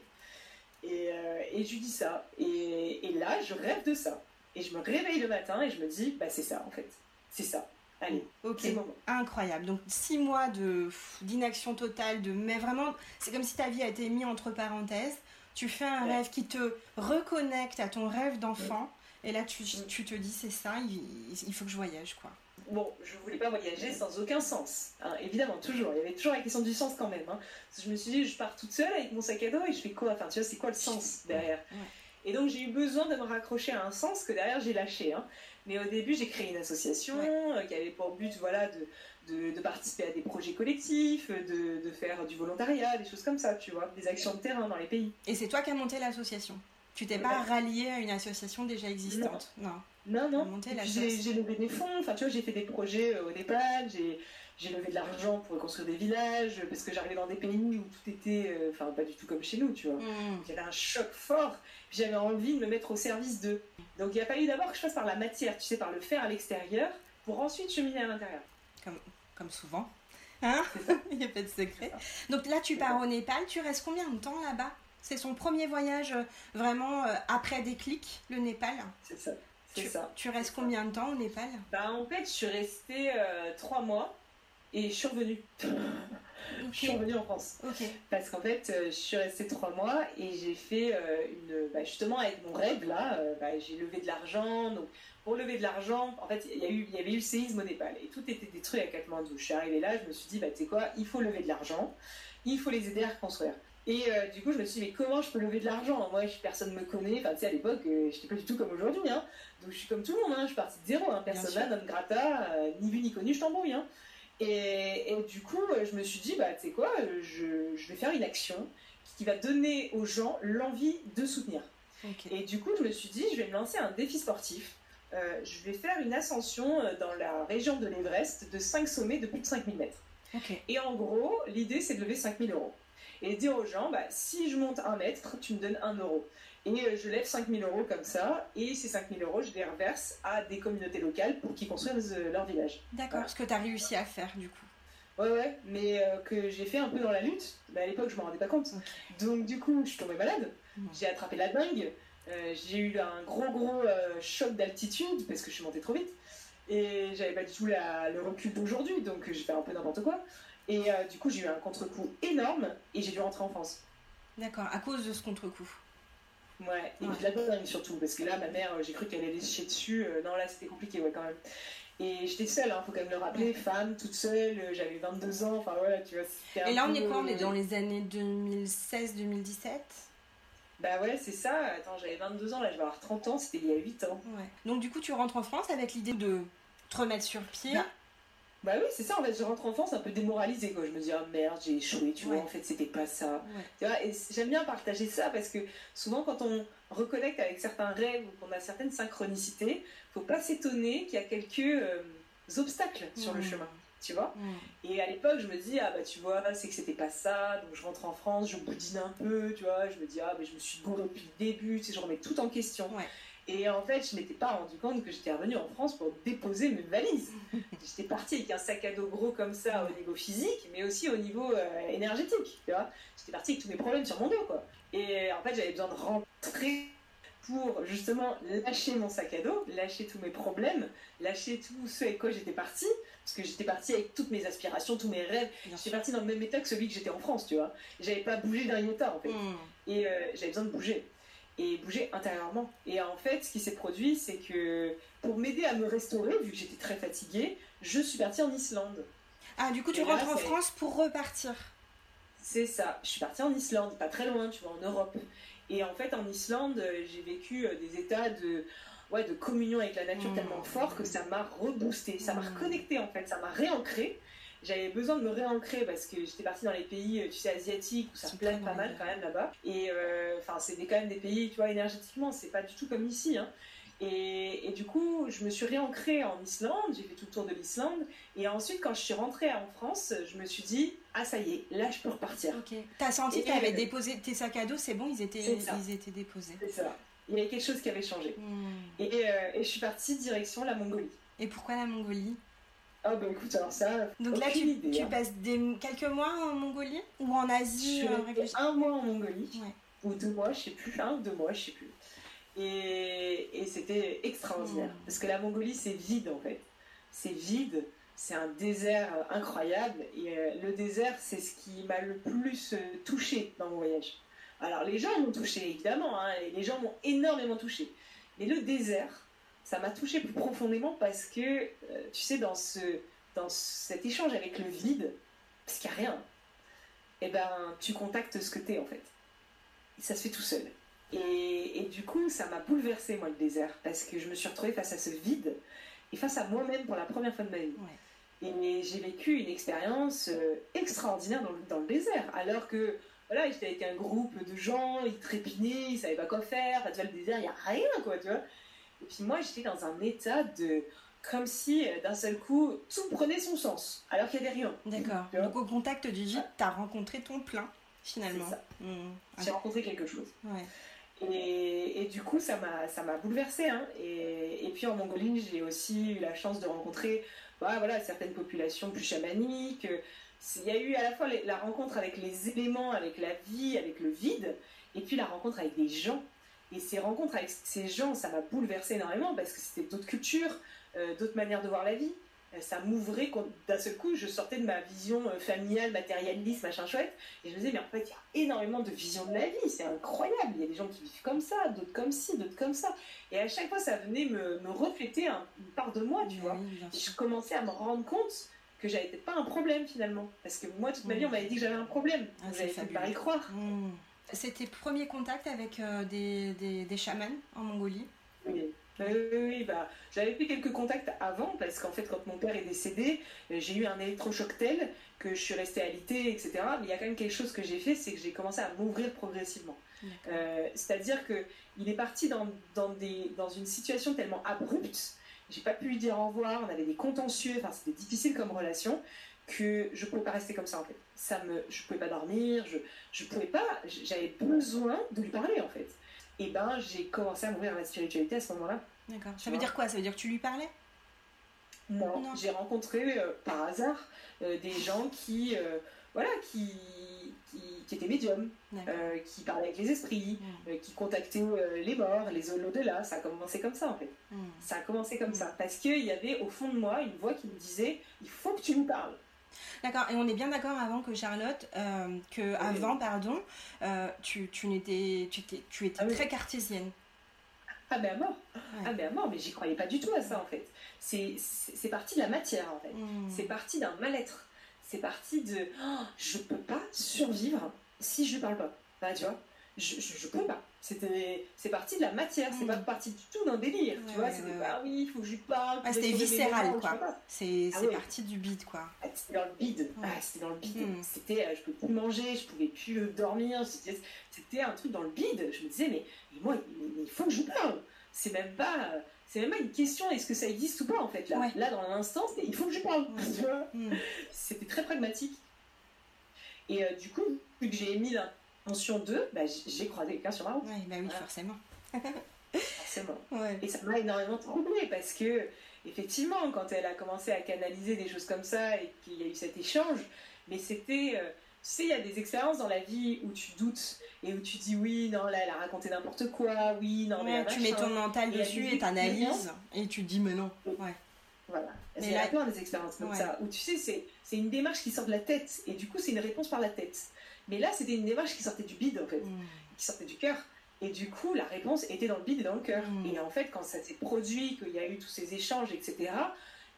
Et, euh, et, je lui dis ça. Et, et, là, je rêve de ça. Et je me réveille le matin et je me dis, bah, c'est ça, en fait. C'est ça. Allez, ok, incroyable. Donc six mois de d'inaction totale, de mais vraiment, c'est comme si ta vie a été mise entre parenthèses. Tu fais un rêve qui te reconnecte à ton rêve d'enfant, et là tu, tu, te dis c'est ça, il, faut que je voyage quoi. Bon, je voulais pas voyager sans aucun sens, hein. évidemment toujours. Il y avait toujours la question du sens quand même. Hein. je me suis dit, je pars toute seule avec mon sac à dos et je fais quoi? Enfin, tu vois, c'est quoi le sens derrière? Et donc j'ai eu besoin de me raccrocher à un sens que derrière j'ai lâché. Hein. Mais au début, j'ai créé une association euh, qui avait pour but voilà, de, de, participer à des projets collectifs, de, de, faire du volontariat, des choses comme ça, tu vois, des actions de terrain dans les pays. Et c'est toi qui as monté l'association? Tu t'es pas rallié à une association déjà existante Non. Non, non. J'ai levé des fonds, enfin tu vois, j'ai fait des projets euh, au Népal, j'ai levé de l'argent pour construire des villages, parce que j'arrivais dans des pays où tout était, euh, enfin pas du tout comme chez nous, tu vois. Mm. Il y avait un choc fort, j'avais envie de me mettre au service d'eux. Donc il a fallu d'abord que je fasse par la matière, tu sais, par le faire à l'extérieur, pour ensuite cheminer à l'intérieur. Comme, comme souvent. Hein Il n'y a pas de secret. Donc là, tu pars au Népal, tu restes combien de temps là-bas? C'est son premier voyage euh, vraiment euh, après déclic, le Népal C'est ça. Tu, ça. tu restes combien de temps au Népal? Bah, En fait, je suis restée trois mois. Et je suis revenue. Je suis revenue en France. Parce qu'en fait, euh, je suis restée trois mois et j'ai fait euh, une. Bah, justement, avec mon rêve, là, euh, bah, j'ai levé de l'argent. Donc, pour lever de l'argent, en fait, il y, eu, y avait eu le séisme au Népal et tout était détruit à Katmandou. Je suis arrivée là, je me suis dit, bah, tu sais quoi, il faut lever de l'argent, il faut les aider à reconstruire. Et du coup, je me suis dit, mais comment je peux lever de l'argent? Moi, personne ne me connaît. Enfin, tu sais, à l'époque, je n'étais pas du tout comme aujourd'hui. Hein. Donc, je suis comme tout le monde. Hein. Je suis partie de zéro. Hein. Personne non grata, ni vu ni connu, je t'embrouille. Hein. Et, du coup, je me suis dit, bah, tu sais quoi, je, vais faire une action qui va donner aux gens l'envie de soutenir. Et du coup, je me suis dit, je vais me lancer un défi sportif. Euh, je vais faire une ascension euh, dans la région de l'Everest de 5 sommets de plus de 5000 mètres. Et en gros, l'idée, c'est de lever 5000 euros. Et dire aux gens, bah, si je monte un mètre, tu me donnes un euro. Et euh, je lève 5000 euros comme ça, et ces 5000 euros, je les reverse à des communautés locales pour qu'ils construisent euh, leur village. D'accord, ce que tu as réussi à faire du coup. Ouais, ouais, mais euh, que j'ai fait un peu dans la lutte. Bah, à l'époque, je m'en rendais pas compte. Donc, du coup, je suis tombée malade. J'ai attrapé la dingue. j'ai eu un gros, gros choc d'altitude parce que je suis montée trop vite. Et j'avais pas du tout le recul d'aujourd'hui, donc j'ai fait un peu n'importe quoi. Et du coup, j'ai eu un contre-coup énorme et j'ai dû rentrer en France. D'accord, à cause de ce contre-coup. Ouais, et de la dingue surtout, parce que là, ma mère, j'ai cru qu'elle allait chier dessus. Euh, non, là, c'était compliqué, ouais, quand même. Et j'étais seule, il faut quand même le rappeler, femme, toute seule, j'avais 22 ans, enfin voilà, tu vois. Et là, on est quoi On est dans les années 2016-2017 bah ouais, c'est ça. Attends, j'avais 22 ans, là je vais avoir 30 ans, c'était il y a 8 ans. Ouais. Donc du coup, tu rentres en France avec l'idée de te remettre sur pied. Bah, bah oui, c'est ça, en fait, je rentre en France un peu démoralisée, quoi. Je me dis, oh merde, j'ai échoué, tu vois, en fait, c'était pas ça. Tu vois, et j'aime bien partager ça parce que souvent, quand on reconnecte avec certains rêves ou qu'on a certaines synchronicités, faut pas s'étonner qu'il y a quelques euh, obstacles sur le chemin tu vois. Et à l'époque, je me dis, ah bah tu vois, c'est que c'était pas ça, donc je rentre en France, je boudine un peu, tu vois, je me dis, ah mais je me suis bourrée depuis le début, tu sais, je remets tout en question. Et en fait, je m'étais pas rendu compte que j'étais revenue en France pour déposer mes valises. j'étais partie avec un sac à dos gros comme ça au niveau physique, mais aussi au niveau euh, énergétique, tu vois. J'étais partie avec tous mes problèmes sur mon dos, quoi. Et en fait, j'avais besoin de rentrer pour justement lâcher mon sac à dos, lâcher tous mes problèmes, lâcher tout ce avec quoi j'étais partie, parce que j'étais partie avec toutes mes aspirations, tous mes rêves. J'étais partie dans le même état que celui que j'étais en France, tu vois. J'avais pas bougé d'un état en fait. Hmm. Et euh, j'avais besoin de bouger. Et bouger intérieurement. Et en fait, ce qui s'est produit, c'est que pour m'aider à me restaurer, vu que j'étais très fatiguée, je suis partie en Islande. Ah, du coup, tu rentres en France pour repartir C'est ça. Je suis partie en Islande, pas très loin, tu vois, en Europe. Et en fait, en Islande, j'ai vécu euh, des états de, ouais, de communion avec la nature mmh. tellement fort que ça m'a reboosté, ça m'a mmh. reconnecté en fait, ça m'a réancré. J'avais besoin de me réancrer parce que j'étais partie dans les pays, euh, tu sais, asiatiques où ça plane pas mal quand même là-bas. Et enfin, c'est quand même des pays, tu vois, énergétiquement, c'est pas du tout comme ici. Hein. Et, et, du coup, je me suis réancrée en Islande, j'ai fait tout le tour de l'Islande. Et ensuite, quand je suis rentrée en France, je me suis dit, ah ça y est, là je peux repartir. Ok. T'as senti que t'avais déposé tes sacs à dos, c'est bon, ils étaient, ils étaient déposés. C'est ça. Il y avait quelque chose qui avait changé. Hmm. Et, euh, et, je suis partie direction la Mongolie. Et pourquoi la Mongolie? Ah bah écoute, alors ça. Donc là, tu, tu hein. passes des, quelques mois en Mongolie Ou en Asie je euh, Un mois en Mongolie. Ou deux mois, je sais plus. Un ou deux mois, je sais plus. Et, et c'était extraordinaire. Hmm. Parce que la Mongolie, c'est vide en fait. C'est vide c'est un désert incroyable. Et euh, le désert, c'est ce qui m'a le plus euh, touché dans mon voyage. Alors, les gens m'ont touché, évidemment, hein, les gens m'ont énormément touché. Mais le désert, ça m'a touché plus profondément parce que, euh, tu sais, dans, ce, dans cet échange avec le vide, parce qu'il n'y a rien, et eh ben, tu contactes ce que tu es, en fait. Et ça se fait tout seul. Et, et du coup, ça m'a bouleversé, moi, le désert, parce que je me suis retrouvée face à ce vide et face à moi-même pour la première fois de ma vie. Et j'ai vécu une expérience euh, extraordinaire dans le, dans le, désert, alors que voilà, j'étais avec un groupe de gens, ils trépinaient, ils savaient pas quoi faire. Tu vois, le désert, il n'y a rien, quoi, tu vois. Et puis moi, j'étais dans un état de. comme si euh, d'un seul coup, tout prenait son sens, alors qu'il n'y avait rien. D'accord. Donc au contact du vide, tu as rencontré ton plein, finalement. Mmh. J'ai rencontré quelque chose. Ouais. Et, et, du coup, ça m'a bouleversée. Hein. Et, et, puis en Mongolie, j'ai aussi eu la chance de rencontrer bah, voilà, certaines populations plus chamaniques. Il y a eu à la fois la rencontre avec les éléments, avec la vie, avec le vide, et puis la rencontre avec des gens. Et ces rencontres avec ces gens, ça m'a bouleversé énormément parce que c'était d'autres cultures, euh, d'autres manières de voir la vie. Euh, ça m'ouvrait d'un seul coup, je sortais de ma vision euh, familiale, matérialiste, machin chouette, et je me disais, mais en fait, il y a énormément de visions de la vie, c'est incroyable, il y a des gens qui vivent comme ça, d'autres comme ci, d'autres comme ça. Et à chaque fois, ça venait me, refléter une part de moi, tu vois. je commençais à me rendre compte que j'avais peut-être pas un problème finalement. Parce que moi, toute ma vie, on m'avait dit que j'avais un problème. Ah, j'avais fait pas y croire. Mmh. C'était premier contact avec euh, des, des, des chamans en Mongolie Oui. Oui, bah, j'avais fait quelques contacts avant parce qu'en fait, quand mon père est décédé, euh, j'ai eu un électrochoc tel que je suis restée alitée, etc. Mais il y a quand même quelque chose que j'ai fait, c'est que j'ai commencé à m'ouvrir progressivement. Euh, c'est-à-dire que il est parti dans, dans, des, dans une situation tellement abrupte, j'ai pas pu lui dire au revoir, on avait des contentieux, enfin c'était difficile comme relation, que je pouvais pas rester comme ça en fait. Ça me, je pouvais pas dormir, je, je pouvais pas, j'avais besoin de lui parler en fait et ben j'ai commencé à m'ouvrir à la spiritualité à ce moment-là. D'accord. Ça veut dire quoi? Ça veut dire que tu lui parlais? Non, j'ai rencontré euh, par hasard euh, des gens qui, euh, voilà, qui, qui, étaient médiums, qui parlaient avec les esprits, hmm. qui contactaient les morts, les l'au-delà. Ça a commencé comme ça en fait. Hmm. Ça a commencé comme hmm. ça parce qu'il y avait au fond de moi une voix qui me disait il faut que tu nous parles. D'accord, et on est bien d'accord avant que Charlotte, euh, que avant, pardon, euh, tu, tu, étais, tu, étais, tu étais ah très cartésienne. Ah mais à mort. Ah mais à mort, mais j'y croyais pas du tout à ça en fait. C'est parti de la matière en fait. Mm. C'est parti d'un mal-être. C'est parti de oh, je peux pas survivre si je parle pas. Bah, tu vois, je, je, je peux pas. C'était, c'est parti de la matière, c'est Mm. pas parti du tout d'un délire, tu Ouais, vois. ouais, c'était ouais, pas, ah oui, il faut que je lui parle. Ah, c'était viscéral, quoi. je. C'est Ah parti du bide, quoi. Ah, C'était dans le bide. Ah, c'était dans le bide. Mm. C'était, euh, je pouvais plus manger, je pouvais plus euh, dormir. C'était un truc dans le bide. Je me disais, mais, mais moi, il faut que je parle. C'est même pas, euh, c'est même pas une question est-ce que ça existe ou pas en fait là. Là, dans l'instant, il faut que je parle. Tu vois Mm. C'était très pragmatique. Et euh, du coup, vu que j'ai émis l'intention 2, bah, j- j'ai croisé quelqu'un sur ma route, Ouais, bah oui, forcément. forcément. Ouais. Et ça m'a énormément troublée parce que, effectivement, quand elle a commencé à canaliser des choses comme ça et qu'il y a eu cet échange, mais c'était. euh, tu sais, il y a des expériences dans la vie où tu doutes et où tu dis oui, non, là, elle a raconté n'importe quoi, oui, non, mais Ouais, tu mets ton mental Et dessus des et t'analyses et tu te dis mais non. Ouais. Voilà. Il y a plein des expériences comme Ouais. ça où tu sais, c'est une démarche qui sort de la tête et du coup, c'est une réponse par la tête. Mais là, c'était une démarche qui sortait du bide en fait. Mm. qui sortait du cœur. Et du coup, la réponse était dans le bide et dans le cœur. Mm. Et en fait, quand ça s'est produit, qu'il y a eu tous ces échanges, etc.,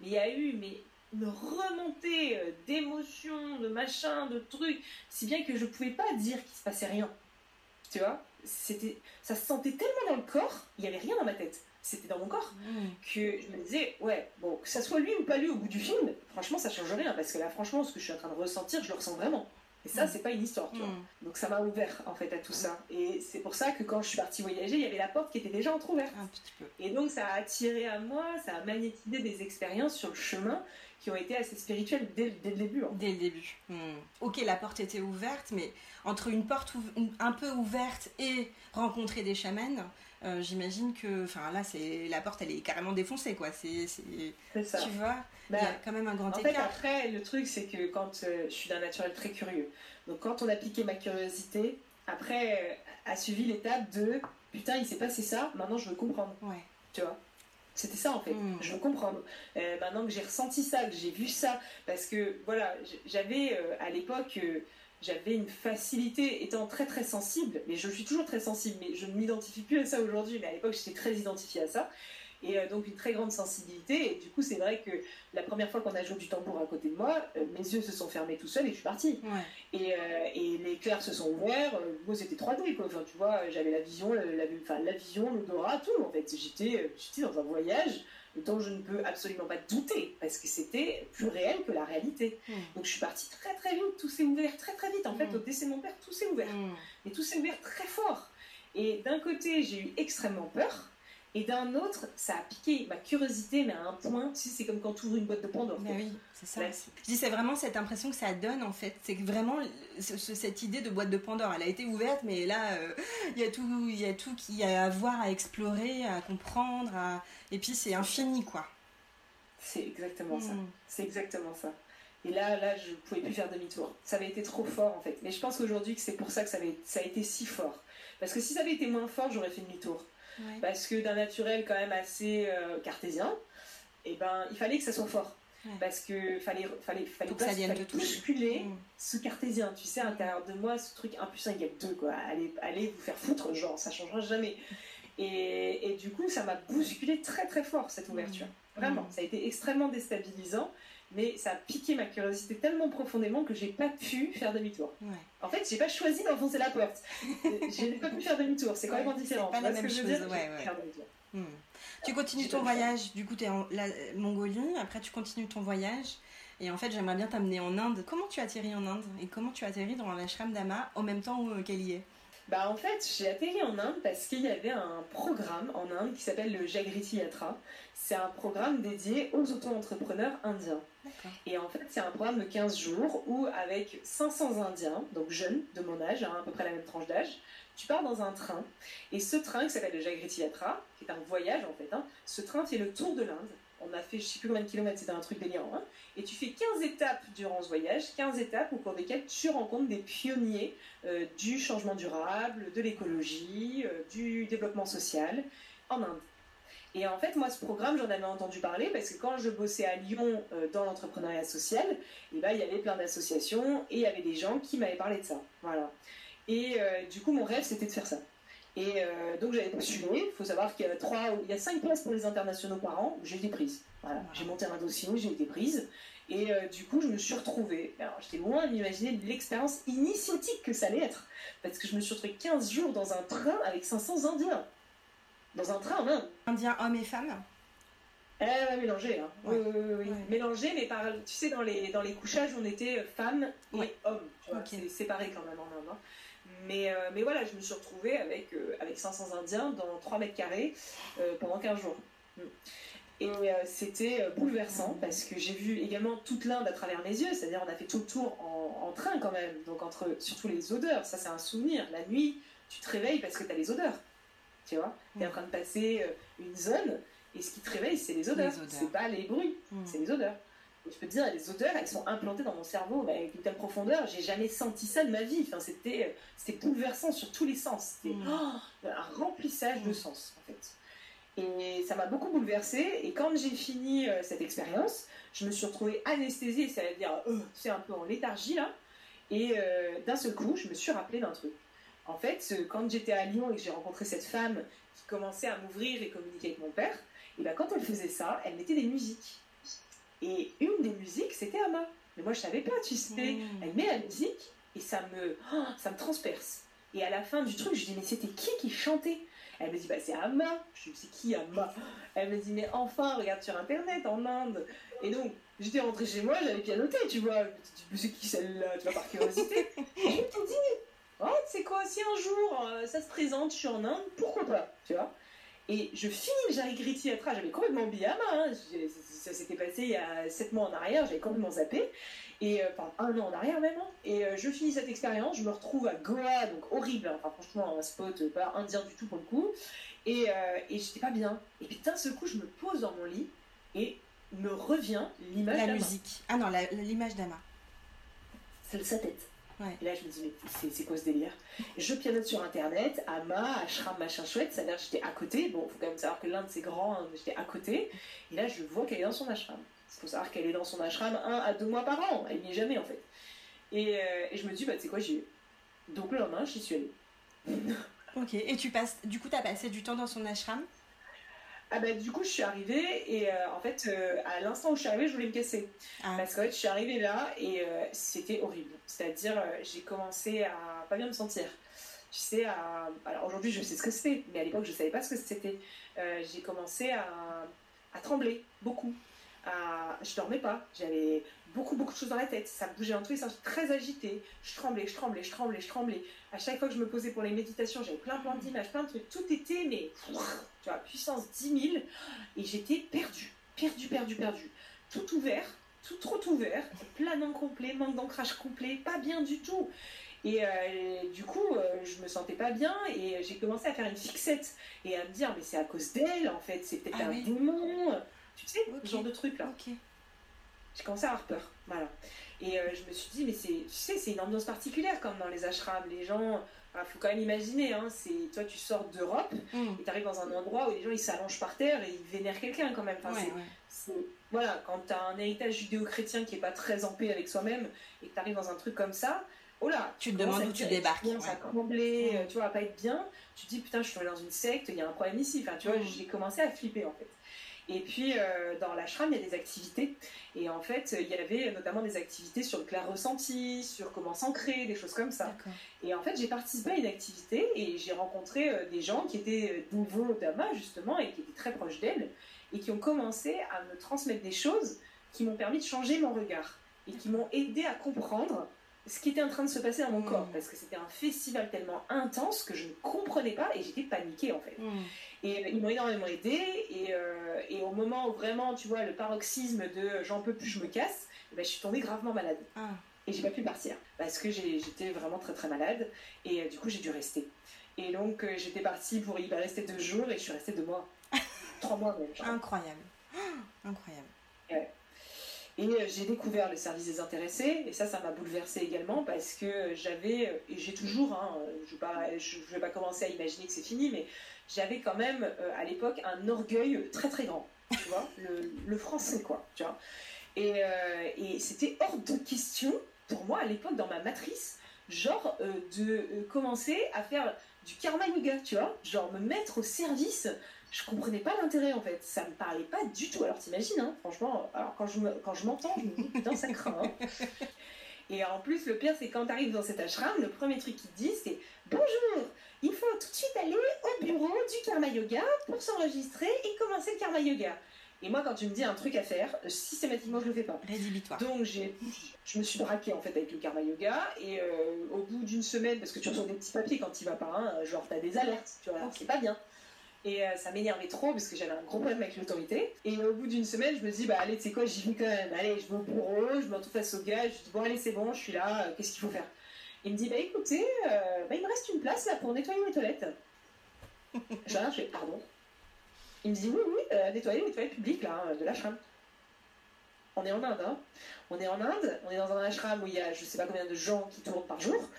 il y a eu mais, une remontée euh, d'émotions, de machins, de trucs, si bien que je pouvais pas dire qu'il se passait rien. Tu vois? C'était, Ça se sentait tellement dans le corps, il y avait rien dans ma tête. C'était dans mon corps Mm. que je me disais, ouais, bon, que ça soit lui ou pas lui au bout du film, franchement, ça change rien. Parce que là, franchement, ce que je suis en train de ressentir, je le ressens vraiment. Et ça, Mm. c'est pas une histoire, tu vois. Mm. Donc ça m'a ouvert en fait à tout ça. Et c'est pour ça que quand je suis partie voyager, il y avait la porte qui était déjà entrouverte. Un petit peu. Et donc ça a attiré à moi, ça a magnétisé des expériences sur le chemin qui ont été assez spirituelles dès, dès le début. hein. Dès le début. Mm. Ok, la porte était ouverte, mais entre une porte un peu ouverte et rencontrer des chamans, euh, j'imagine que, enfin là, c'est la porte, elle est carrément défoncée, quoi. C'est, ça. tu vois, Bah, il y a quand même un grand en fait, après, le truc, c'est que quand euh, je suis d'un naturel très curieux, donc quand on a piqué ma curiosité, après euh, a suivi l'étape de putain, il s'est passé ça, maintenant je veux comprendre. Ouais. tu vois? C'était ça en fait, Mm. je veux comprendre. Maintenant que j'ai ressenti ça, que j'ai vu ça, parce que voilà, j'avais à l'époque, j'avais une facilité, étant très très sensible, mais je suis toujours très sensible, mais je ne m'identifie plus à ça aujourd'hui, mais à l'époque j'étais très identifiée à ça, et euh, donc une très grande sensibilité, et du coup c'est vrai que la première fois qu'on a joué du tambour à côté de moi, euh, mes yeux se sont fermés tout seuls et je suis partie. Ouais. Et, euh, et les clairs se sont ouverts. moi, c'était 3D, quoi. Enfin, tu vois, j'avais la vision, la, la- la vision, l'odorat, tout, en fait. J'étais, j'étais dans un voyage dont je ne peux absolument pas douter, parce que c'était plus réel que la réalité. Mm. Donc, je suis partie très, très vite. Tout s'est ouvert très, très vite. En fait, Mm. au décès de mon père, tout s'est ouvert. Mm. Et tout s'est ouvert très fort. Et d'un côté, j'ai eu extrêmement peur. Et d'un autre, ça a piqué ma curiosité, mais à un point, tu sais, c'est comme quand tu ouvres une boîte de Pandore. Mais oui, c'est ça. Là, Je dis, c'est vraiment cette impression que ça donne en fait. C'est vraiment ce- ce- cette idée de boîte de Pandore, elle a été ouverte, mais là, euh, il y a tout, il y a tout qui a à voir, à explorer, à comprendre, à- et puis c'est infini quoi. C'est exactement ça. Mm. C'est exactement ça. Et là, là, je pouvais plus faire demi-tour. Ça avait été trop fort en fait. Mais je pense qu'aujourd'hui que c'est pour ça que ça, avait, ça a été si fort. Parce que si ça avait été moins fort, j'aurais fait demi-tour. Ouais. Parce que d'un naturel quand même assez euh, cartésien, et ben il fallait que ça soit fort. Ouais. Parce que fallait, fallait, fallait que ça vienne fallait de bousculer Mm. ce cartésien. Tu sais, à l'intérieur de moi, ce truc 1 plus 1 égale 2, quoi. Allez, allez vous faire foutre, genre, ça changera jamais. Et, et du coup, ça m'a bousculé très très fort cette ouverture. Vraiment, Mm. ça a été extrêmement déstabilisant, mais ça a piqué ma curiosité tellement profondément que j'ai pas pu faire demi-tour. Ouais. En fait, j'ai pas choisi d'enfoncer la porte. j'ai pas pu faire demi-tour, c'est Ouais, complètement c'est différent. pas la même je chose, dire ouais, J'ai pas ouais. pu faire demi-tour. Mm. Tu continues J'ai ton voyage, du coup tu es en la- Mongolie, après tu continues ton voyage, et en fait j'aimerais bien t'amener en Inde. Comment tu atterris en Inde et comment tu atterris dans l'ashram d'Ama au même temps où- qu'elle y est? Bah en fait, j'ai atterri en Inde parce qu'il y avait un programme en Inde qui s'appelle le Jagriti Yatra. C'est un programme dédié aux auto-entrepreneurs indiens. Et en fait, c'est un programme de 15 jours où, avec 500 Indiens, donc jeunes de mon âge, hein, à peu près la même tranche d'âge, tu pars dans un train. Et ce train, qui s'appelle le Jagriti Yatra, qui est un voyage en fait, hein, ce train fait le tour de l'Inde. On a fait je sais plus combien de kilomètres, c'était un truc délirant. hein. Et tu fais 15 étapes durant ce voyage, 15 étapes au cours desquelles tu rencontres des pionniers euh, du changement durable, de l'écologie, euh, du développement social en Inde. Et en fait, moi, ce programme, j'en avais entendu parler parce que quand je bossais à Lyon euh, dans l'entrepreneuriat social, eh ben, il y avait plein d'associations et il y avait des gens qui m'avaient parlé de ça. Voilà. Et euh, du coup, mon rêve, c'était de faire ça. Et euh, donc j'avais postulé. Il faut savoir qu'il y a trois, il y a cinq places pour les internationaux par an. J'ai été prise. Voilà. J'ai monté un dossier, j'ai été prise. Et euh, du coup, je me suis retrouvée. Alors, j'étais loin d'imaginer l'expérience initiatique que ça allait être. Parce que je me suis retrouvée 15 jours dans un train avec 500 Indiens. Dans un train en Inde. Indiens, hommes et femmes Elle va mélanger, hein. Oui, oui, oui, Mélangé, mais par, tu sais, dans les, dans les couchages, on était femmes et hommes. C'est séparé quand même en Inde. Hein. Mais, euh, mais voilà, je me suis retrouvée avec, euh, avec 500 Indiens dans 3 mètres carrés pendant 15 jours. Mm. Et euh, c'était euh, bouleversant parce que j'ai vu également toute l'Inde à travers mes yeux, c'est-à-dire on a fait tout le tour en, train quand même, donc entre surtout les odeurs, ça c'est un souvenir. La nuit, tu te réveilles parce que tu as les odeurs, tu vois. Tu es en train de passer euh, une zone et ce qui te réveille, c'est les odeurs, c'est pas les bruits, mm. c'est les odeurs. Et je peux te dire, les odeurs, elles sont implantées dans mon cerveau avec une telle profondeur, j'ai jamais senti ça de ma vie. Enfin, c'était, c'était bouleversant sur tous les sens. C'était mm. oh, un remplissage de mm. sens, en fait. Et ça m'a beaucoup bouleversée. Et quand j'ai fini euh, cette expérience, je me suis retrouvée anesthésiée, c'est-à-dire, euh, c'est un peu en léthargie là. Et euh, d'un seul coup, je me suis rappelé d'un truc. En fait, quand j'étais à Lyon et que j'ai rencontré cette femme qui commençait à m'ouvrir et communiquer avec mon père, et ben quand elle faisait ça, elle mettait des musiques. Et une des musiques, c'était Ama. Mais moi, je savais pas, tu sais. Mmh. Elle met la musique et ça me, oh, ça me transperce. Et à la fin du truc, je dis, mais c'était qui qui chantait? Elle me dit, bah, c'est Amma. Je dis, c'est qui Amma Elle me dit, mais enfin, regarde sur Internet, en Inde. Et donc, j'étais rentrée chez moi, j'avais pianoté, tu vois. Je me c'est qui celle-là, tu vois, par curiosité. et je me dit, oh, c'est quoi, si un jour euh, ça se présente, je suis en Inde, pourquoi pas, tu vois. Et je finis Jarry Gritty à j'avais complètement oublié. Hein. Ça s'était passé il y a 7 mois en arrière, j'avais complètement zappé et euh, enfin un an en arrière même. Hein. Et euh, je finis cette expérience, je me retrouve à Goa, donc horrible, hein. enfin franchement un spot euh, pas indien du tout pour le coup. Et, et j'étais pas bien. Et puis d'un seul coup, je me pose dans mon lit et me revient l'image La musique. Ah non, l'image d'Ama. C'est sa tête. Et là, je me dis, mais c'est quoi ce délire? Je pianote sur internet, Ama, Ashram, machin chouette, ça veut dire que j'étais à côté. Bon, faut quand même savoir que l'Inde c'est grand, hein, j'étais à côté. Et là, je vois qu'elle est dans son ashram. Il faut savoir qu'elle est dans son ashram un à deux mois par an. Elle n'y est jamais en fait. Et, euh, et je me dis, bah, tu sais quoi, j'y vais. Donc le lendemain, j'y suis allée. ok, et tu passes, du coup, tu as passé du temps dans son ashram? Ah bah du coup je suis arrivée et euh, en fait euh, à l'instant où je suis arrivée je voulais me casser. Ah. parce qu'en fait je suis arrivée là et c'était horrible. C'est à dire j'ai commencé à pas bien me sentir. Tu sais à alors aujourd'hui je sais ce que c'était mais à l'époque je savais pas ce que c'était. J'ai commencé à, à trembler beaucoup je dormais pas, j'avais beaucoup beaucoup de choses dans la tête, ça bougeait en tous les sens, très agité, je tremblais, je tremblais, je tremblais, je tremblais. À chaque fois que je me posais pour les méditations, j'avais plein plein d'images, plein de trucs, tout était mais tu vois, puissance 10 000 et j'étais perdue, perdue, perdue, perdue, tout ouvert, tout trop ouvert, plein complet, manque d'ancrage complet, pas bien du tout. Et euh, du coup, euh, je me sentais pas bien et j'ai commencé à faire une fixette et à me dire, mais c'est à cause d'elle en fait, c'est peut-être ah un démon. Tu sais, ce genre de truc là. J'ai commencé à avoir peur. Voilà. Et euh, je me suis dit, mais c'est, tu sais, c'est une ambiance particulière comme dans les ashrams. Les gens, il faut quand même imaginer, hein, c'est, toi tu sors d'Europe mm. et tu arrives dans un endroit où les gens ils s'allongent par terre et ils vénèrent quelqu'un quand même. Enfin, voilà, quand tu as un héritage judéo-chrétien qui est pas très en paix avec soi-même et que tu arrives dans un truc comme ça, oh là, tu te demandes où tu débarques. Ça trembler, mm. tu vois, pas être bien. Tu te dis, putain, je suis dans une secte, il y a un problème ici. Enfin, tu vois, mm. j'ai commencé à flipper en fait. Et puis, euh, dans l'ashram, il y a des activités. Et en fait, il y avait notamment des activités sur le clair ressenti, sur comment s'ancrer, des choses comme ça. Et en fait, j'ai participé à une activité et j'ai rencontré euh, des gens qui étaient euh, nouveaux d'Ama, justement, et qui étaient très proches d'elle, et qui ont commencé à me transmettre des choses qui m'ont permis de changer mon regard et qui m'ont aidé à comprendre ce qui était en train de se passer dans mon mm. corps parce que c'était un festival tellement intense que je ne comprenais pas et j'étais paniquée en fait. Mm. Et euh, ils m'ont énormément aidé et, euh, et, au moment où vraiment tu vois le paroxysme de j'en peux plus, je me casse, eh ben, je suis tombée gravement malade. Ah. Et j'ai pas pu partir parce que j'étais vraiment très très malade et euh, du coup j'ai dû rester. Et donc j'étais partie pour y rester deux jours et je suis restée deux mois. Trois mois même. Incroyable. incroyable. Et euh, j'ai découvert le service des intéressés, et ça, ça m'a bouleversée également parce que j'avais, euh, et j'ai toujours, hein, je ne vais, pas commencer à imaginer que c'est fini, mais j'avais quand même euh, à l'époque un orgueil très très grand, tu vois, le, français quoi, tu vois. Et, et c'était hors de question pour moi à l'époque dans ma matrice genre euh, de euh, commencer à faire du karma yoga, tu vois, genre me mettre au service. Je comprenais pas l'intérêt en fait, ça me parlait pas du tout. Alors t'imagines, hein, franchement, alors quand je, je m'entends, je me dis putain, ça craint. hein. Et en plus, le pire, c'est quand tu arrives dans cet ashram, le premier truc qu'ils disent, c'est Bonjour, il faut tout de suite aller au bureau du karma yoga pour s'enregistrer et commencer le karma yoga. Et moi, quand tu me dis un truc à faire, systématiquement, je le fais pas. Rédhibitoire. Donc j'ai, je me suis braquée en fait avec le karma yoga et euh, au bout d'une semaine, parce que tu reçois des petits papiers quand tu vas pas, hein, genre t'as des alertes, tu vois, c'est pas bien. Et euh, ça m'énervait trop parce que j'avais un gros problème avec l'autorité. Et au bout d'une semaine, je me dis, bah allez, tu sais quoi, j'y vais quand même. Allez, je vais au bureau, je me retrouve face au gars, je dis, bon, allez, c'est bon, je suis là, euh, qu'est-ce qu'il faut faire? Il me dit, bah écoutez, euh, bah, il me reste une place là pour nettoyer les toilettes. je je fais, pardon. Il me dit, oui, oui, euh, nettoyer les toilettes publiques là, de l'ashram. On est en Inde, hein. On est en Inde, on est dans un ashram où il y a je sais pas combien de gens qui tournent par jour.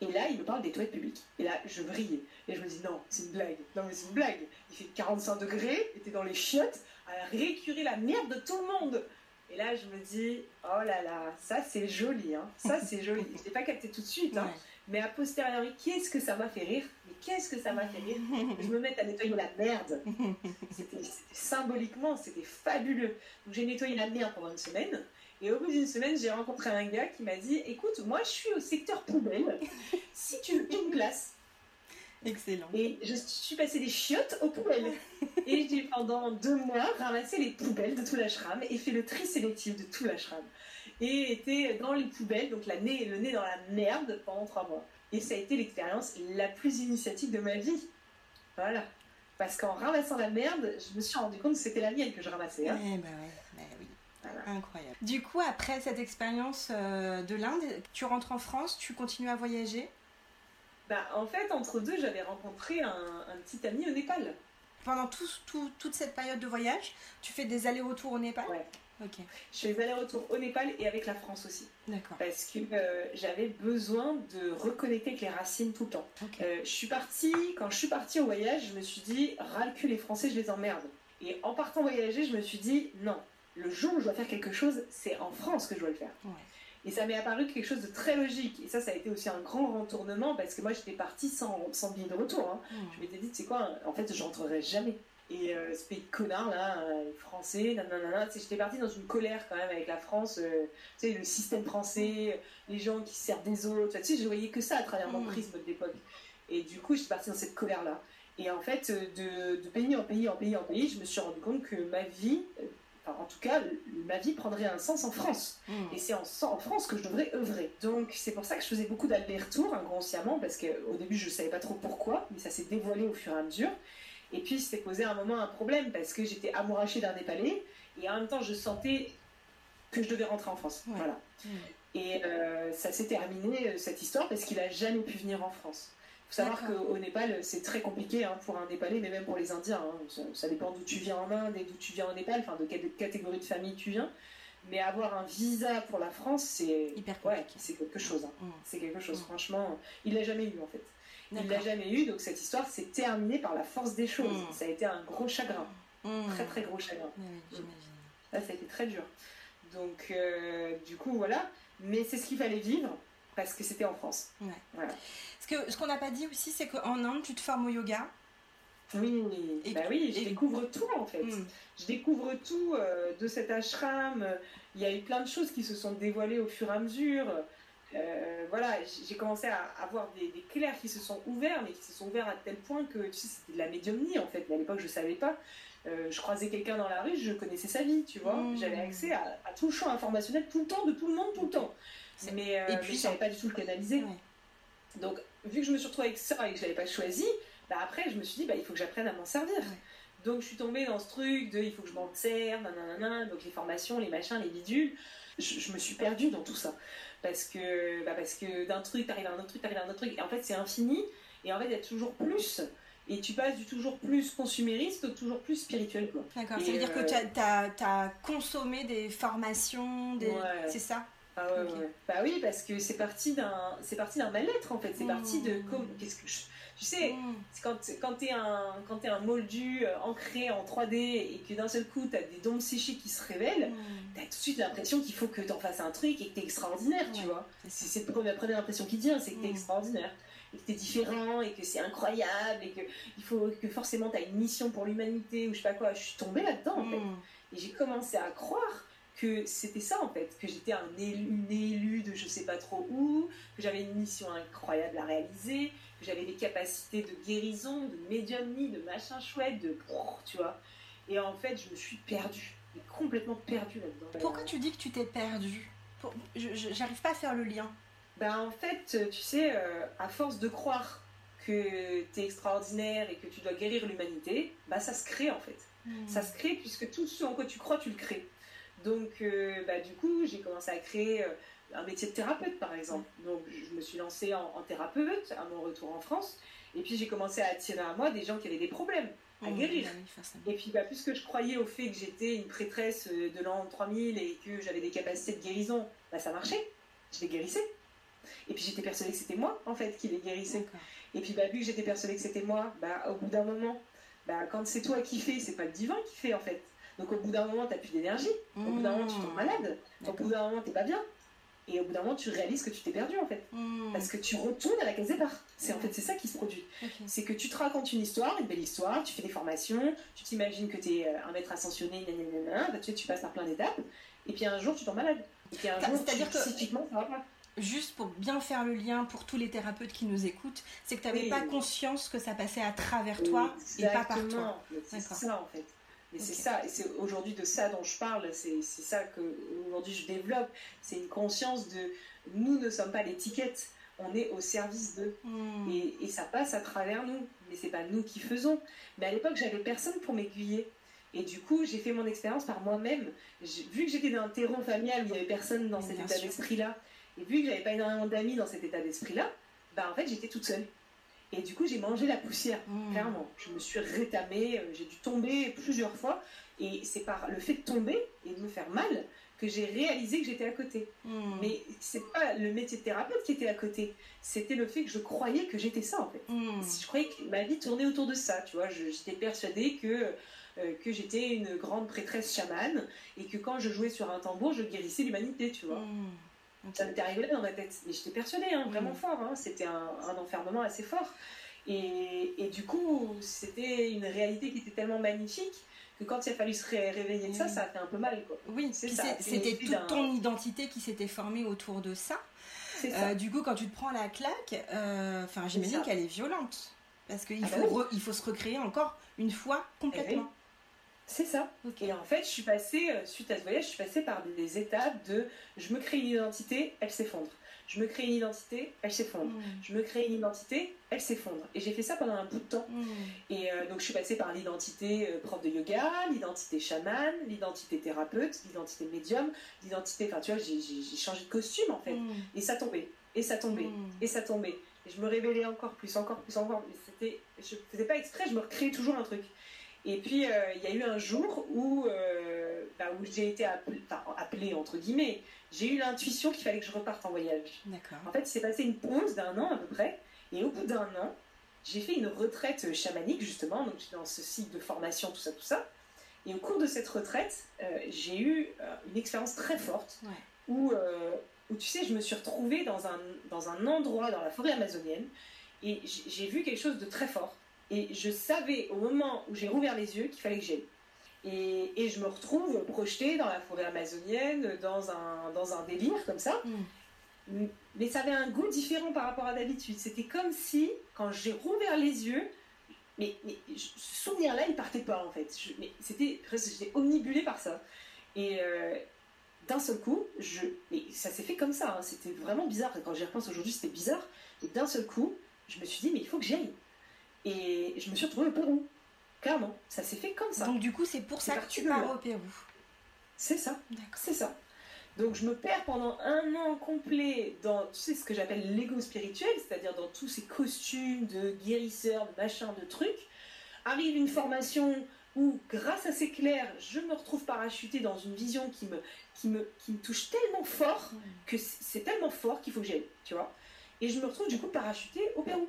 Et là, il me parle des toilettes publiques. Et là, je vrillais. Et je me dis, non, c'est une blague. Non, mais c'est une blague. Il fait 45 degrés, et t'es dans les chiottes, à récurer la merde de tout le monde. Et là, je me dis, oh là là, ça c'est joli, hein. Ça c'est joli. Je l'ai pas capté tout de suite, hein. Ouais. Mais a posteriori, qu'est-ce que ça m'a fait rire? Mais qu'est-ce que ça m'a fait rire? Je me mets à nettoyer la merde. C'était c'était- symboliquement, c'était fabuleux. Donc j'ai nettoyé la merde pendant une semaine. Et au bout d'une semaine, j'ai rencontré un gars qui m'a dit Écoute, moi je suis au secteur poubelle. Si tu veux une place. Excellent. Et je suis passée des chiottes aux poubelles. Et j'ai pendant deux mois ramassé les poubelles de tout l'ashram et fait le tri sélectif de tout l'ashram. Et été dans les poubelles, donc la nez, le nez dans la merde pendant trois mois. Et ça a été l'expérience la plus initiatique de ma vie. Voilà. Parce qu'en ramassant la merde, je me suis rendu compte que c'était la mienne que je ramassais. hein. Eh ben ouais, bah oui. Voilà. Incroyable. Du coup, après cette expérience euh, de l'Inde, tu rentres en France, tu continues à voyager? Bah, en fait, entre deux, j'avais rencontré un, un petit ami au Népal. Pendant tout, tout- toute cette période de voyage, tu fais des allers-retours au Népal Ouais. Ok, Je fais des allers-retours au Népal et avec la France aussi. d'accord. Parce que euh, j'avais besoin de reconnecter avec les racines tout le temps. Euh, je suis partie, quand je suis partie au voyage, je me suis dit, ras les Français, je les emmerde. Et en partant voyager, je me suis dit, non, le jour où je dois faire quelque chose, c'est en France que je dois le faire. Ouais. Et ça m'est apparu quelque chose de très logique. Et ça, ça a été aussi un grand retournement parce que moi, j'étais partie sans, sans billet de retour. hein. Hmm. Je m'étais dit, tu sais quoi, en fait, je rentrerai jamais. Et euh, ce pays de connards, là, euh, français, nanana, tu sais, j'étais partie dans une colère quand même avec la France, euh, tu sais, le système français, les gens qui se servent des autres, tu sais, je voyais que ça à travers mon Mm. prisme d'époque. Et du coup, j'étais partie dans cette colère-là. Et en fait, de, de pays en pays, en pays, en pays, je me suis rendu compte que ma vie, enfin, en tout cas, ma vie prendrait un sens en France. Hmm. Et c'est en, en France que je devrais œuvrer. Donc c'est pour ça que je faisais beaucoup d'allers-retours inconsciemment, parce qu'au début je savais pas trop pourquoi, mais ça s'est dévoilé au fur et à mesure. Et puis c'était posé à un moment un problème, parce que j'étais amourachée d'un Népalais, et en même temps je sentais que je devais rentrer en France. Ouais. Voilà. Hmm. Et euh, ça s'est terminé, euh, cette histoire, parce qu'il a jamais pu venir en France. Faut savoir qu'au Népal, c'est très compliqué hein, pour un Népalais, mais même pour les Indiens. hein. Ça, ça dépend d'où tu viens en Inde et d'où tu viens au Népal, enfin de quelle catégorie de famille tu viens. Mais avoir un visa pour la France, c'est Hyper ouais, c'est quelque chose. hein. Hmm. C'est quelque chose, Mm. franchement. Il l'a jamais eu en fait. Il l'a jamais eu, donc cette histoire s'est terminée par la force des choses. Mm. Ça a été un gros chagrin, Hmm. très très gros chagrin. J'imagine. Là, ça a été très dur. Donc, euh, du coup, voilà. Mais c'est ce qu'il fallait vivre parce que c'était en France. Ouais. Voilà. Ce que ce qu'on n'a pas dit aussi, c'est qu'en Inde, tu te formes au yoga. Oui, Et- bah oui, je et- découvre tout en fait. Hmm. Je découvre tout euh, de cet ashram. Il y a eu plein de choses qui se sont dévoilées au fur et à mesure. Euh, voilà, j'ai commencé à avoir des, des clairs qui se sont ouverts, mais qui se sont ouverts à tel point que tu sais, c'était de la médiumnie en fait. Mais à l'époque, je savais pas. Euh, je croisais quelqu'un dans la rue, je connaissais sa vie, tu vois. Mm. J'avais accès à, à tout le champ informationnel tout le temps, de tout le monde, tout le temps. Mais, euh, et mais puis je savais pas du tout le canaliser. Ouais. Donc, vu que je me suis retrouvée avec ça et que je l'avais pas choisi, bah après, je me suis dit, bah, il faut que j'apprenne à m'en servir. Donc, je suis tombée dans ce truc de il faut que je m'en serve, nanana, donc les formations, les machins, les bidules. Je, je me suis perdue dans tout ça. Parce que, bah, parce que d'un truc, t'arrives à un autre truc, t'arrives à un autre truc. Et en fait, c'est infini. Et en fait, il y a toujours plus. Et tu passes du toujours plus consumériste au toujours plus spirituel. D'accord, ça veut dire euh, que tu as, consommé des formations, des... Ouais. c'est ça? Ah ouais, ouais. Bah oui, parce que c'est parti d'un, c'est parti d'un mal-être en fait. C'est parti de comme, qu'est-ce que je- tu sais, c'est quand quand t'es un quand t'es un moldu euh, ancré en 3D et que d'un seul coup t'as des dons psychiques qui se révèlent, t'as tout de suite l'impression qu'il faut que t'en fasses un truc et que t'es extraordinaire, tu vois. c'est la première, impression qui vient, c'est que t'es Mm. extraordinaire. Et que t'es différent, et que c'est incroyable, et que il faut que forcément t'as une mission pour l'humanité, ou je sais pas quoi. Je suis tombée là-dedans, en fait. Mm. Et j'ai commencé à croire que c'était ça, en fait. Que j'étais un élu, une élue de je sais pas trop où, que j'avais une mission incroyable à réaliser, que j'avais des capacités de guérison, de médiumnie, de machin chouette, de... Tu vois. Et en fait, je me suis perdue. Complètement perdue là-dedans. Pourquoi tu dis que tu t'es perdue? J'arrive pas à faire le lien. Ben en fait, tu sais, euh, à force de croire que tu es extraordinaire et que tu dois guérir l'humanité, bah ça se crée en fait. Ça se crée puisque tout ce en quoi tu crois, tu le crées. Donc euh, bah, du coup, j'ai commencé à créer euh, un métier de thérapeute par exemple. Donc je me suis lancée en, en thérapeute à mon retour en France. Et puis j'ai commencé à attirer à moi des gens qui avaient des problèmes. à Mm, guérir. oui. Et puis, bah, puisque je croyais au fait que j'étais une prêtresse euh, de l'an 3000 et que j'avais des capacités de guérison, bah, ça marchait. Je les guérissais. Et puis, j'étais persuadée que c'était moi, en fait, qui les guérissais. Et puis, bah, vu que j'étais persuadée que c'était moi, bah, au bout d'un moment, bah, quand c'est toi qui fais, c'est pas le divin qui fait, en fait. Donc, au bout d'un moment, t'as plus d'énergie. Au bout d'un moment, tu tombes malade. Au bout d'un moment, t'es pas bien. Et au bout d'un moment, tu réalises que tu t'es perdu, en fait. Mm. Parce que tu retournes à la case départ. C'est en fait c'est ça qui se produit. C'est que tu te racontes une histoire, une belle histoire, tu fais des formations, tu t'imagines que tu es un maître ascensionné, nanana, bah, tu, sais, tu passes par plein d'étapes, et puis un jour tu tombes malade. Et puis un jour, c'est-à-dire tu- que- psychiquement, ça va pas. Juste pour bien faire le lien pour tous les thérapeutes qui nous écoutent, c'est que tu n'avais Oui. pas conscience que ça passait à travers toi et pas par toi. C'est ça en fait. Mais c'est ça, et c'est aujourd'hui de ça dont je parle, c'est ça que aujourd'hui je développe, c'est une conscience de nous ne sommes pas l'étiquette, on est au service d'eux. Mm. Et, et ça passe à travers nous, mais c'est pas nous qui faisons. Mais à l'époque, j'avais personne pour m'aiguiller. Et du coup, j'ai fait mon expérience par moi-même. Vu que j'étais dans un terreau familial où il n'y avait personne dans cet état d'esprit-là, et vu que j'avais pas énormément d'amis dans cet état d'esprit-là, bah en fait, j'étais toute seule. Et du coup, j'ai mangé la poussière, Mm. clairement. Je me suis rétamée, euh, j'ai dû tomber plusieurs fois. Et c'est par le fait de tomber et de me faire mal que j'ai réalisé que j'étais à côté. Mm. Mais c'est pas le métier de thérapeute qui était à côté, c'était le fait que je croyais que j'étais ça en fait. Mm. Je croyais que ma vie tournait autour de ça, tu vois. J'étais persuadée que, euh, que j'étais une grande prêtresse chamane et que quand je jouais sur un tambour, je guérissais l'humanité, tu vois. Mm. Ça m'était arrivé là dans ma tête. Mais j'étais persuadée, hein, vraiment Mm. fort. hein. C'était un, un enfermement assez fort. Et, et du coup, c'était une réalité qui était tellement magnifique que quand il a fallu se ré- réveiller de ça, Mm. ça a fait un peu mal, quoi. Oui, c'était toute ton identité qui s'était formée autour de ça. C'est ça. Euh, du coup, quand tu te prends la claque, euh, j'imagine qu'elle est violente. Parce qu'il Ah bah faut, oui. il faut se recréer encore une fois complètement. C'est ça. Et en fait, je suis passée, euh, suite à ce voyage, je suis passée par des étapes de je me crée une identité, elle s'effondre. Je me crée une identité, elle s'effondre. Mm. Je me crée une identité, elle s'effondre. Et j'ai fait ça pendant un bout de temps. Mm. Et euh, donc je suis passée par l'identité euh, prof de yoga, l'identité chaman, l'identité thérapeute, l'identité médium, l'identité. Enfin, tu vois, j'ai changé de costume en fait. Mm. Et ça tombait, et ça tombait, et ça tombait. Et je me révélais encore plus, encore plus, encore plus. C'était, je faisais pas exprès, je me recréais toujours un truc. Et puis euh, il y a eu un jour où, euh, bah, où j'ai été appelée, enfin, appelée entre guillemets. J'ai eu l'intuition qu'il fallait que je reparte en voyage. D'accord. En fait, il s'est passé une pause d'un an à peu près, et au bout d'un an, j'ai fait une retraite chamanique justement, donc j'étais dans ce cycle de formation, tout ça, tout ça. Et au cours de cette retraite, euh, j'ai eu une expérience très forte Ouais. où, où, tu sais, je me suis retrouvée dans un, dans un endroit dans la forêt amazonienne, et j'ai vu quelque chose de très fort. Et je savais au moment où j'ai rouvert les yeux qu'il fallait que j'aille. Et, et je me retrouve projetée dans la forêt amazonienne, dans un, dans un délire comme ça. Mm. Mais ça avait un goût différent par rapport à d'habitude. C'était comme si, quand j'ai rouvert les yeux, mais, ce souvenir-là, il partait pas en fait. C'était j'étais omnibulée par ça. Et euh, d'un seul coup, je, mais ça s'est fait comme ça. hein. C'était vraiment bizarre. Quand j'y repense aujourd'hui, c'était bizarre. Et d'un seul coup, je me suis dit, mais il faut que j'y aille. Et je me suis retrouvée au Pérou. Clairement, ça s'est fait comme ça. Donc du coup, c'est pour ça que tu pars au Pérou. C'est ça. C'est ça. Donc je me perds pendant un an complet dans tu sais, ce que j'appelle l'ego spirituel, c'est-à-dire dans tous ces costumes de guérisseurs, de machin, de trucs. Arrive une formation où, grâce à ces clairs, je me retrouve parachutée dans une vision qui me, qui me, qui me touche tellement fort que c'est tellement fort qu'il faut que j'aille, tu vois. Et je me retrouve du coup parachutée au Pérou.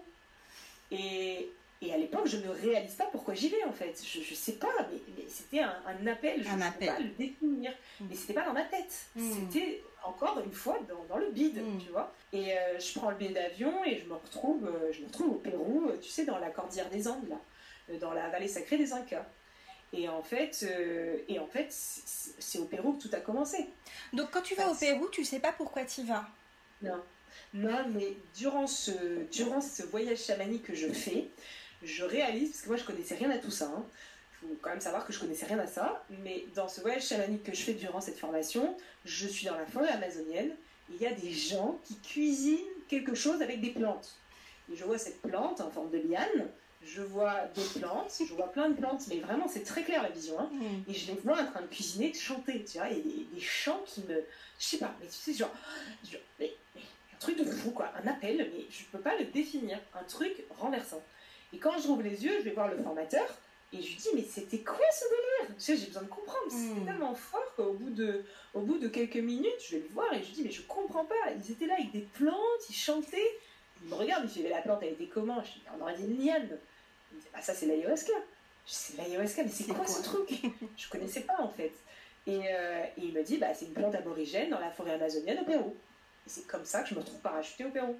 Et, et à l'époque, je ne réalise pas pourquoi j'y vais en fait. Je, je sais pas, mais, mais c'était un, un, appel, je ne peux pas le définir. Mm. Mais c'était pas dans ma tête. Mm. C'était encore une fois dans, dans le bide, mm. tu vois. Et euh, je prends le billet d'avion et je me retrouve, euh, je me retrouve au Pérou, euh, tu sais, dans la cordillère des Andes là, dans la vallée sacrée des Incas. Et en fait, euh, et en fait, c'est au Pérou que tout a commencé. Donc quand tu vas Parce... au Pérou, tu sais pas pourquoi tu y vas. Non. Non, mais durant ce, durant ce voyage chamanique que je fais, je réalise, parce que moi je connaissais rien à tout ça, il hein, faut quand même savoir que je connaissais rien à ça, mais dans ce voyage chamanique que je fais durant cette formation, je suis dans la forêt amazonienne, il y a des gens qui cuisinent quelque chose avec des plantes. Et je vois cette plante en forme de liane, je vois des plantes, je vois plein de plantes, mais vraiment c'est très clair la vision, hein, mmh. et je les vois en train de cuisiner, de chanter, tu vois, il y a des, des chants qui me... Je sais pas, mais tu sais, genre... genre mais, mais, un truc de fou, quoi, un appel, mais je peux pas le définir, un truc renversant. Et quand je rouvre les yeux, je vais voir le formateur et je lui dis mais c'était quoi ce délire Tu sais, j'ai besoin de comprendre. C'était mmh. tellement fort qu'au bout de, au bout de quelques minutes, je vais le voir et je lui dis mais je comprends pas. Ils étaient là avec des plantes, ils chantaient. Il me regarde, il fait la plante elle était comment? Je dis on aurait dit une liane. Il me dit ah ça c'est l'ayahuasca. Je dis c'est l'ayahuasca mais c'est quoi, quoi, ce truc? Je connaissais pas en fait. Et, euh, et il me dit bah c'est une plante aborigène dans la forêt amazonienne au Pérou. Et c'est comme ça que je me retrouve parachutée au Pérou.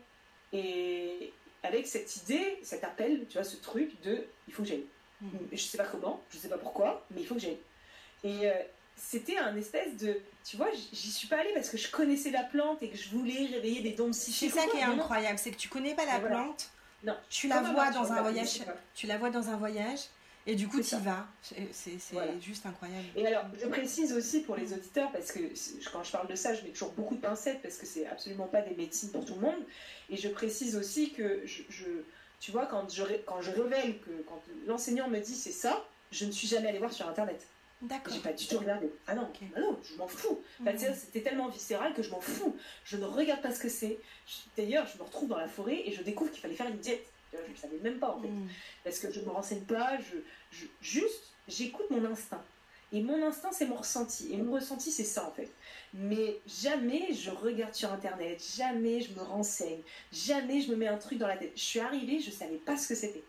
Et, avec cette idée, cet appel, tu vois, ce truc de il faut que j'aille. Mmh. Je sais pas comment, je sais pas pourquoi, mais il faut que j'aille. Et euh, c'était un espèce de. Tu vois, j'y suis pas allée parce que je connaissais la plante et que je voulais réveiller des dons psychiques. C'est ça qui est incroyable, c'est que tu connais pas la voilà. plante. Non. Tu la vois dans un voyage. Tu la vois dans un voyage et du coup, tu y vas. C'est voilà. juste incroyable. Et alors, je précise aussi pour les auditeurs, parce que quand je parle de ça, je mets toujours beaucoup de pincettes, parce que c'est absolument pas des médecines pour tout le monde. Et je précise aussi que, je, je tu vois, quand je, quand je révèle que quand l'enseignant me dit c'est ça, je ne suis jamais allée voir sur Internet. D'accord. J'ai pas du tout regardé. Ah non, okay. ah non je m'en fous. Mmh. C'était tellement viscéral que je m'en fous. Je ne regarde pas ce que c'est. D'ailleurs, je me retrouve dans la forêt et je découvre qu'il fallait faire une diète. Je ne savais même pas en fait. Mmh. Parce que je ne me renseigne pas, je, je juste j'écoute mon instinct. Et mon instinct, c'est mon ressenti. Et mon ressenti, c'est ça en fait. Mais jamais je regarde sur internet, jamais je me renseigne, jamais je me mets un truc dans la tête. Je suis arrivée, je ne savais pas ce que c'était.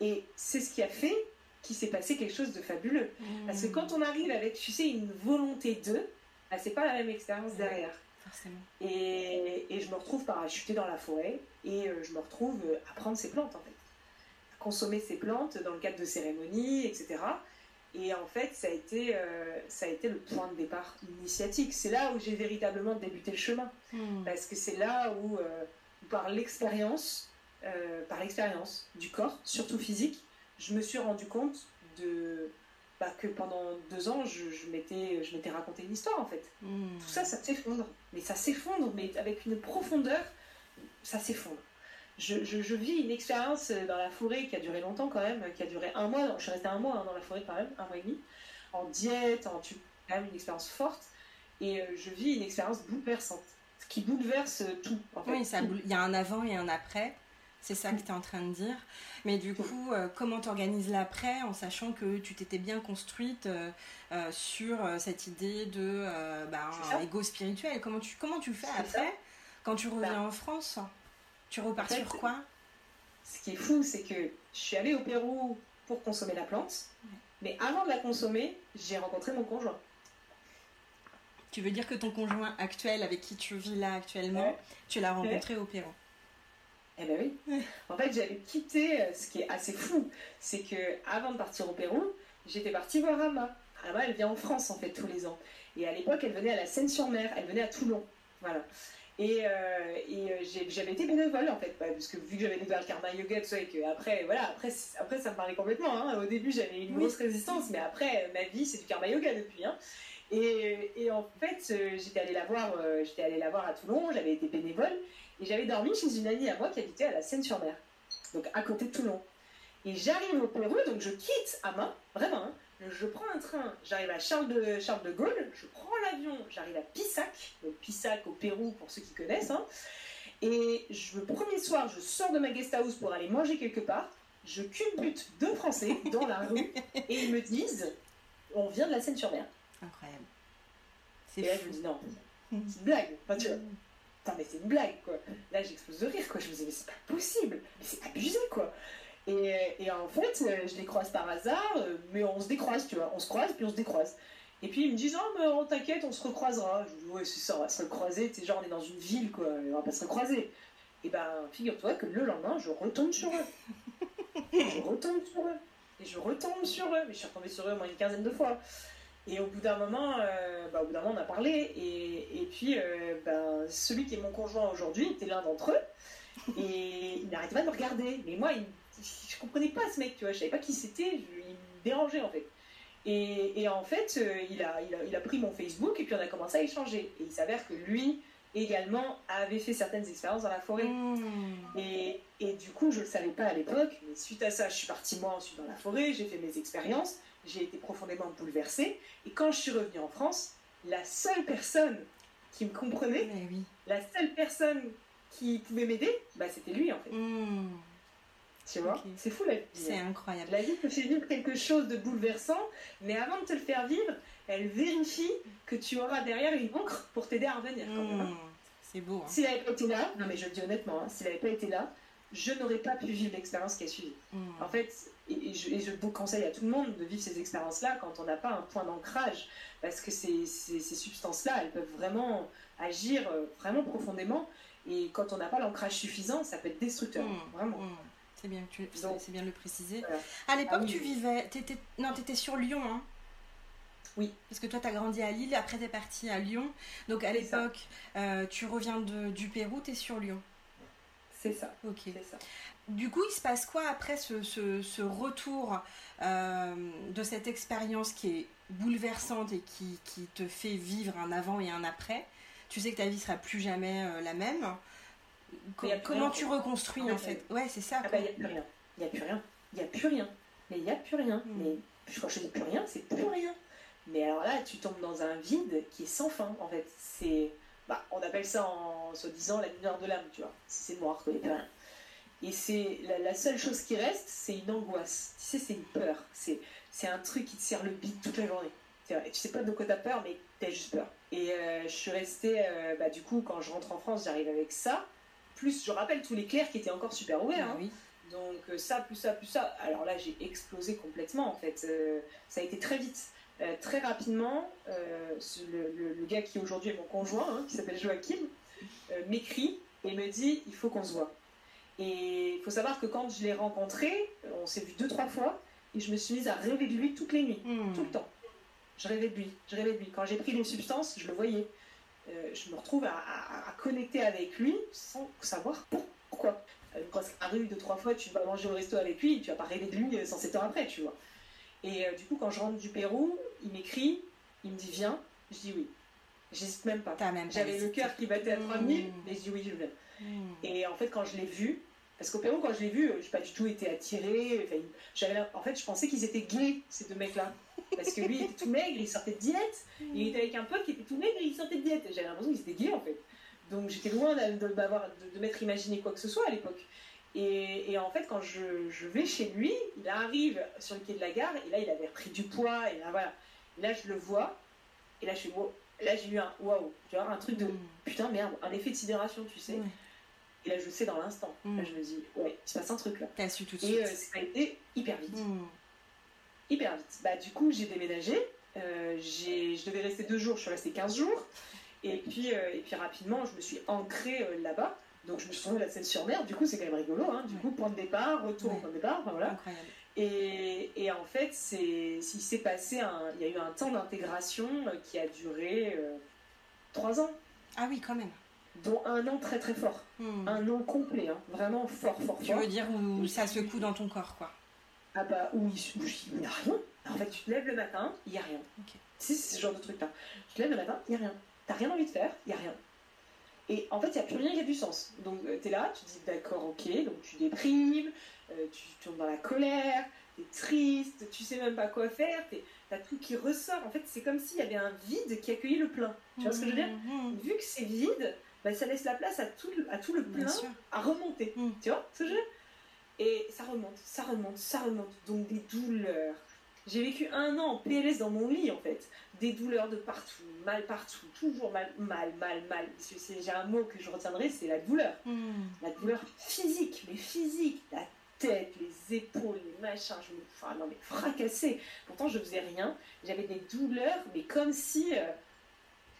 Et c'est ce qui a fait qu'il s'est passé quelque chose de fabuleux. Mmh. Parce que quand on arrive avec, tu sais, une volonté de, bah, c'est pas la même expérience derrière. Forcément. Et, et, je me retrouve parachuter dans la forêt et euh, je me retrouve à prendre ces plantes en fait. À consommer ces plantes dans le cadre de cérémonies, etc. Et en fait, ça a été, euh, ça a été le point de départ initiatique. C'est là où j'ai véritablement débuté le chemin. Mmh. Parce que c'est là où, euh, par l'expérience, euh, par l'expérience du corps, surtout physique, je me suis rendu compte de, bah, que pendant deux ans, je, je m'étais raconté une histoire en fait. Mmh. Tout ça, ça s'effondre. Mais ça s'effondre, mais avec une profondeur, ça s'effondre je, je, je, vis une expérience dans la forêt qui a duré longtemps quand même, qui a duré un mois. Je suis restée un mois hein, dans la forêt quand même, un mois et demi, en diète, en quand même une expérience forte. Et euh, je vis une expérience bouleversante, qui bouleverse tout. En fait. Oui, il y a un avant et un après. C'est ça que tu es en train de dire. Mais du coup, euh, comment tu organises l'après en sachant que tu t'étais bien construite euh, euh, sur euh, cette idée de ego spirituel? Comment tu, comment tu fais après quand tu reviens bah. en France tu repars en fait, sur quoi? Ce qui est fou, c'est que je suis allée au Pérou pour consommer la plante, ouais. mais avant de la consommer, j'ai rencontré mon conjoint. Tu veux dire que ton conjoint actuel, avec qui tu vis là actuellement, ouais. tu l'as rencontré ouais. au Pérou? Eh ben oui. En fait, j'avais quitté, euh, ce qui est assez fou, c'est que avant de partir au Pérou, j'étais partie voir Ama. Ama, elle vient en France en fait tous les ans. Et à l'époque, elle venait à la Seine-sur-Mer, elle venait à Toulon. Voilà. Et, euh, et euh, j'avais été bénévole en fait, parce que vu que j'avais découvert le karma yoga, tout ça, et que après, voilà, après, après ça me parlait complètement. Hein. Au début, j'avais une grosse résistance, mais après, ma vie, c'est du karma yoga depuis. Hein. Et, et, en fait, euh, j'étais allée la voir, j'étais allée la voir à Toulon, j'avais été bénévole, et j'avais dormi chez une amie à moi qui habitait à la Seine-sur-Mer, donc à côté de Toulon. Et j'arrive au Pérou, donc je quitte Ama, vraiment, hein, je prends un train, j'arrive à Charles de, Charles de Gaulle, je prends l'avion, j'arrive à Pissac, donc Pissac au Pérou pour ceux qui connaissent, hein, et je, le premier soir, je sors de ma guest house pour aller manger quelque part, je culbute deux Français dans la rue et ils me disent on vient de la Seine-sur-Mer. Incroyable. Et là, je me dis non, c'est une blague. Enfin, tu vois, Putain, mais c'est une blague, quoi. Là, j'explose de rire, quoi. Je me disais, mais c'est pas possible. Mais c'est abusé, quoi. Et, en fait, euh, je les croise par hasard, euh, mais on se décroise, tu vois. On se croise, puis on se décroise. Et puis ils me disent, oh, mais t'inquiète, on se recroisera. Je dis, ouais, c'est ça, on va se recroiser. Tu sais, genre, on est dans une ville, quoi. On va pas se recroiser. Et ben, figure-toi que le lendemain, je retombe sur eux. je retombe sur eux. Et je retombe sur eux. Mais je suis retombée sur eux au moins une quinzaine de fois. Et au bout d'un moment, euh, bah, au bout d'un moment, on a parlé. Et, et puis, ben, celui qui est mon conjoint aujourd'hui était l'un d'entre eux. Et il n'arrêtait pas de me regarder. Mais moi, il, je comprenais pas ce mec, tu vois. Je savais pas qui c'était. Il me dérangeait, en fait. Et, et en fait, euh, il, a, il, a, il a pris mon Facebook et puis on a commencé à échanger. Et il s'avère que lui également avait fait certaines expériences dans la forêt. Mmh. Et, et du coup, je ne le savais pas à l'époque, mais suite à ça, je suis partie moi ensuite dans la forêt, j'ai fait mes expériences, j'ai été profondément bouleversée. Et quand je suis revenue en France, la seule personne qui me comprenait, oui. la seule personne qui pouvait m'aider, bah, c'était lui en fait. Mmh. Tu vois Ok. C'est fou la vie. C'est hein. incroyable. La vie te fait vivre quelque chose de bouleversant, mais avant de te le faire vivre, elle vérifie que tu auras derrière une encre pour t'aider à revenir. quand même, hein. Mmh. C'est beau. hein. S'il n'avait pas été là, non mais je le dis honnêtement, hein, s'il n'avait pas été là, je n'aurais pas pu vivre l'expérience qui a suivi. Mmh. En fait, et, je, et je conseille à tout le monde de vivre ces expériences-là quand on n'a pas un point d'ancrage, parce que ces, ces- ces substances-là, elles peuvent vraiment agir euh, vraiment profondément, et quand on n'a pas l'ancrage suffisant, ça peut être destructeur, Mmh. vraiment. Mmh. C'est bien, tu- c'est bien de le préciser. Voilà. À l'époque, Ah oui. tu vivais. T'étais, non, t'étais sur Lyon, hein Oui. Parce que toi, t'as grandi à Lille, après t'es parti à Lyon. Donc à l'époque, euh, tu reviens de, du Pérou, t'es sur Lyon. C'est ça, Ok. c'est ça. Du coup, il se passe quoi après ce, ce- ce retour euh, de cette expérience qui est bouleversante et qui, qui te fait vivre un avant et un après? Tu sais que ta vie sera plus jamais euh, la même. Comment tu reconstruis En en fait, Ouais, c'est ça. Ah bah, il n'y a plus rien. Il n'y a plus rien. Il n'y a plus rien. Mais il n'y a plus rien. Mm. Mais quand je dis plus rien, c'est plus rien. Mais alors là, tu tombes dans un vide qui est sans fin, en fait. C'est... Bah, on appelle ça en soi-disant la lumière de l'âme, tu vois. Si c'est noir, a plus rien. Et c'est la, la seule chose qui reste, c'est une angoisse. Tu sais, c'est une peur. C'est, un truc qui te serre le bide toute la journée. Vrai. Tu sais pas de quoi t'as peur, mais t'as juste peur. Et euh, je suis restée, euh, bah, du coup, quand je rentre en France, j'arrive avec ça. Plus, je rappelle tous les clairs qui étaient encore super ouverts. Hein. oui. Donc euh, ça, plus ça, plus ça. Alors là, j'ai explosé complètement en fait. Euh, ça a été très vite. Euh, très rapidement, euh, ce- le, le- le gars qui aujourd'hui est mon conjoint, hein, qui s'appelle Joachim, m'écrit et me dit il faut qu'on se voit. Et il faut savoir que quand je l'ai rencontré, on s'est vu deux, trois fois, et je me suis mise à rêver de lui toutes les nuits, Mmh. tout le temps. Je rêvais de lui, je rêvais de lui. Quand j'ai pris les substances, je le voyais. Euh, je me retrouve à, à- à connecter avec lui sans savoir pourquoi. Euh, Quand c'est arrivé deux, trois fois, tu vas manger au resto avec lui, tu vas pas rêver de lui euh, 107 heures après, tu vois. Et euh, du coup, quand je rentre du Pérou, il m'écrit, il me dit viens, je dis oui. J'hésite même pas. J'avais le cœur qui battait à Mm. 3000, mais je dis oui, je viens. Mmh. Et en fait, quand je l'ai vu, parce qu'au Pérou, quand je l'ai vu, je n'ai pas du tout été attirée. Enfin, en fait, je pensais qu'ils étaient gays, ces deux mecs-là. Parce que lui, il était tout maigre, il sortait de diète. Il était avec un pote qui était tout maigre et il sortait de diète. J'avais l'impression qu'ils étaient gays, en fait. Donc j'étais loin de, de, m'avoir- de- de m'être imaginé quoi que ce soit à l'époque. Et, et en fait, quand je, je vais chez lui, il arrive sur le quai de la gare, et là, il avait repris du poids, et là, voilà. Et là, je le vois, et là, je suis wow. Là, j'ai eu un waouh, tu vois, un truc de Mmh. putain, merde, un effet de sidération, tu sais. Ouais. Et là, je le sais dans l'instant. Mm. Là, je me dis, ouais, il se passe un truc là. T'as su tout de Et suite. euh, ça a été hyper vite. Mmh. Hyper vite. Bah, du coup, j'ai déménagé. Euh, je devais rester deux jours, je suis restée 15 jours. Et puis, euh, et puis rapidement, je me suis ancrée euh, là-bas. Donc, je me suis trouvée à la Seine-sur-Mer. Du coup, c'est quand même rigolo. Hein. Du Ouais. coup, point de départ, retour Ouais. point de départ. Enfin, voilà. Incroyable. Et, et en fait, il s'est passé un, il y a eu un temps d'intégration euh, qui a duré trois ans, Ah oui, quand même. dont un an très très fort. Mmh. Un an complet, hein. vraiment fort, fort, Tu fort. veux dire où ça secoue dans ton corps, quoi. Ah bah où il n'y a rien. En fait, tu te lèves le matin, il n'y a rien. C'est ce genre de truc-là. Tu te lèves le matin, il n'y a rien. T'as rien envie de faire, il n'y a rien. Et en fait, il n'y a plus rien qui a du sens. Donc, tu es là, tu te dis d'accord, ok, donc tu déprimes, euh, tu tombes dans la colère, tu es triste, tu sais même pas quoi faire, tu as tout qui ressort. En fait, c'est comme s'il y avait un vide qui accueillait le plein. Tu vois ce que je veux dire? Mmh. Vu que c'est vide, bah, ça laisse la place à tout le, à tout le plein à remonter. Mm. Tu vois ce que je veux dire? Et ça remonte, ça remonte, ça remonte. Donc des douleurs. J'ai vécu un an en PLS dans mon lit, en fait. Des douleurs de partout, mal partout, toujours mal, mal, mal, mal. J'ai un mot que je retiendrai, c'est la douleur. Hmm. La douleur physique, mais physique. La tête, les épaules, les machins, je me enfin, non, mais fracassée. Pourtant, je faisais rien. J'avais des douleurs, mais comme si, euh,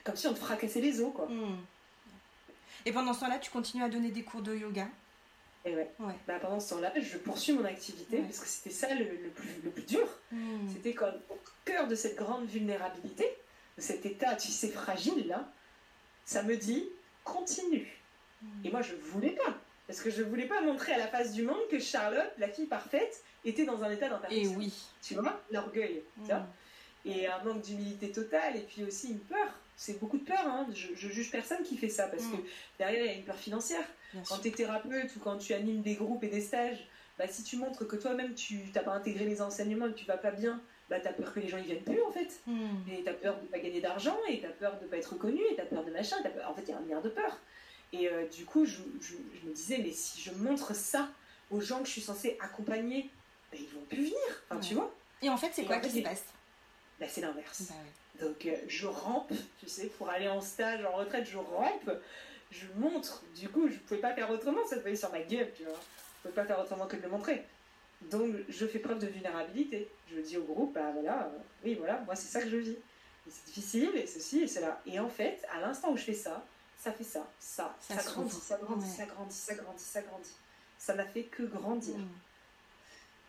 comme si on te fracassait les os, quoi. Hmm. Et pendant ce temps-là, tu continues à donner des cours de yoga? Et ouais. Ouais. Bah, pendant ce temps-là, je poursuis mon activité Ouais. parce que c'était ça le, le plus, le plus dur. Hmm. C'était comme au cœur de cette grande vulnérabilité, de cet état, tu sais, fragile là. Ça me dit, continue. Hmm. Et moi, je voulais pas. Parce que je voulais pas montrer à la face du monde que Charlotte, la fille parfaite, était dans un état Et d'imperfection. oui. Tu vois L'orgueil. Hmm. et un manque d'humilité totale, et puis aussi une peur. C'est beaucoup de peur, hein. je, je juge personne qui fait ça, parce Mm. que derrière, il y a une peur financière. Quand tu es thérapeute ou quand tu animes des groupes et des stages, bah, si tu montres que toi-même, tu n'as pas intégré les enseignements et que tu vas pas bien, bah, tu as peur que les gens ne viennent plus, en fait. Hmm. Et tu as peur de pas gagner d'argent, et tu as peur de pas être reconnu, et tu as peur de machin. peur- En fait, il y a un milliard de peurs. Et euh, du coup, je, je- je me disais, mais si je montre ça aux gens que je suis censée accompagner, bah, ils vont plus venir. Enfin, tu vois Et en fait, c'est quoi qui se passe? Bah, C'est l'inverse. Bah. Donc euh, je rampe, tu sais, pour aller en stage, en retraite, je rampe, je montre. Du coup, je pouvais pas faire autrement, ça se voyait sur ma gueule, tu vois. Je pouvais pas faire autrement que de le montrer. Donc je fais preuve de vulnérabilité. Je dis au groupe, bah voilà, euh, oui voilà, moi c'est ça que je vis. Et c'est difficile, et ceci, et cela. Et en fait, à l'instant où je fais ça, ça fait ça, ça, Ça ça, grandit, ça grandit, Ouais. ça grandit, ça grandit, ça grandit. Ça n'a fait que grandir. Hmm.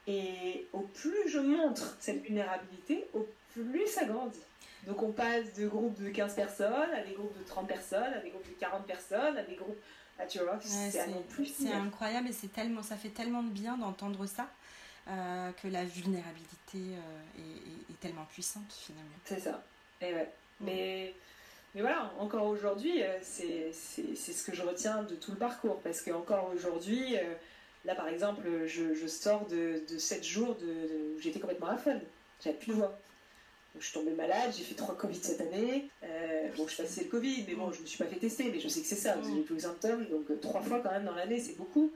Et au plus je montre cette vulnérabilité, au plus ça grandit. Donc on passe de groupes de 15 personnes à des groupes de 30 personnes, à des groupes de 40 personnes, à des groupes... Ah, tu vois, Ouais, c'est non plus c'est incroyable et c'est tellement, ça fait tellement de bien d'entendre ça euh, que la vulnérabilité euh, est, est- est tellement puissante finalement. C'est ça. Et ouais. Mais, mais voilà, encore aujourd'hui, euh, c'est ce que je retiens de tout le parcours. Parce que encore aujourd'hui, là par exemple, je, je sors de, de 7 jours de, de- où j'étais complètement à fun. J'avais plus de voix. Je suis tombée malade, j'ai fait trois Covid cette année. Euh, bon, je passais le Covid, mais bon, je me suis pas fait tester, mais je sais que c'est ça, parce que j'ai tous les symptômes. Donc, euh, trois fois quand même dans l'année, c'est beaucoup.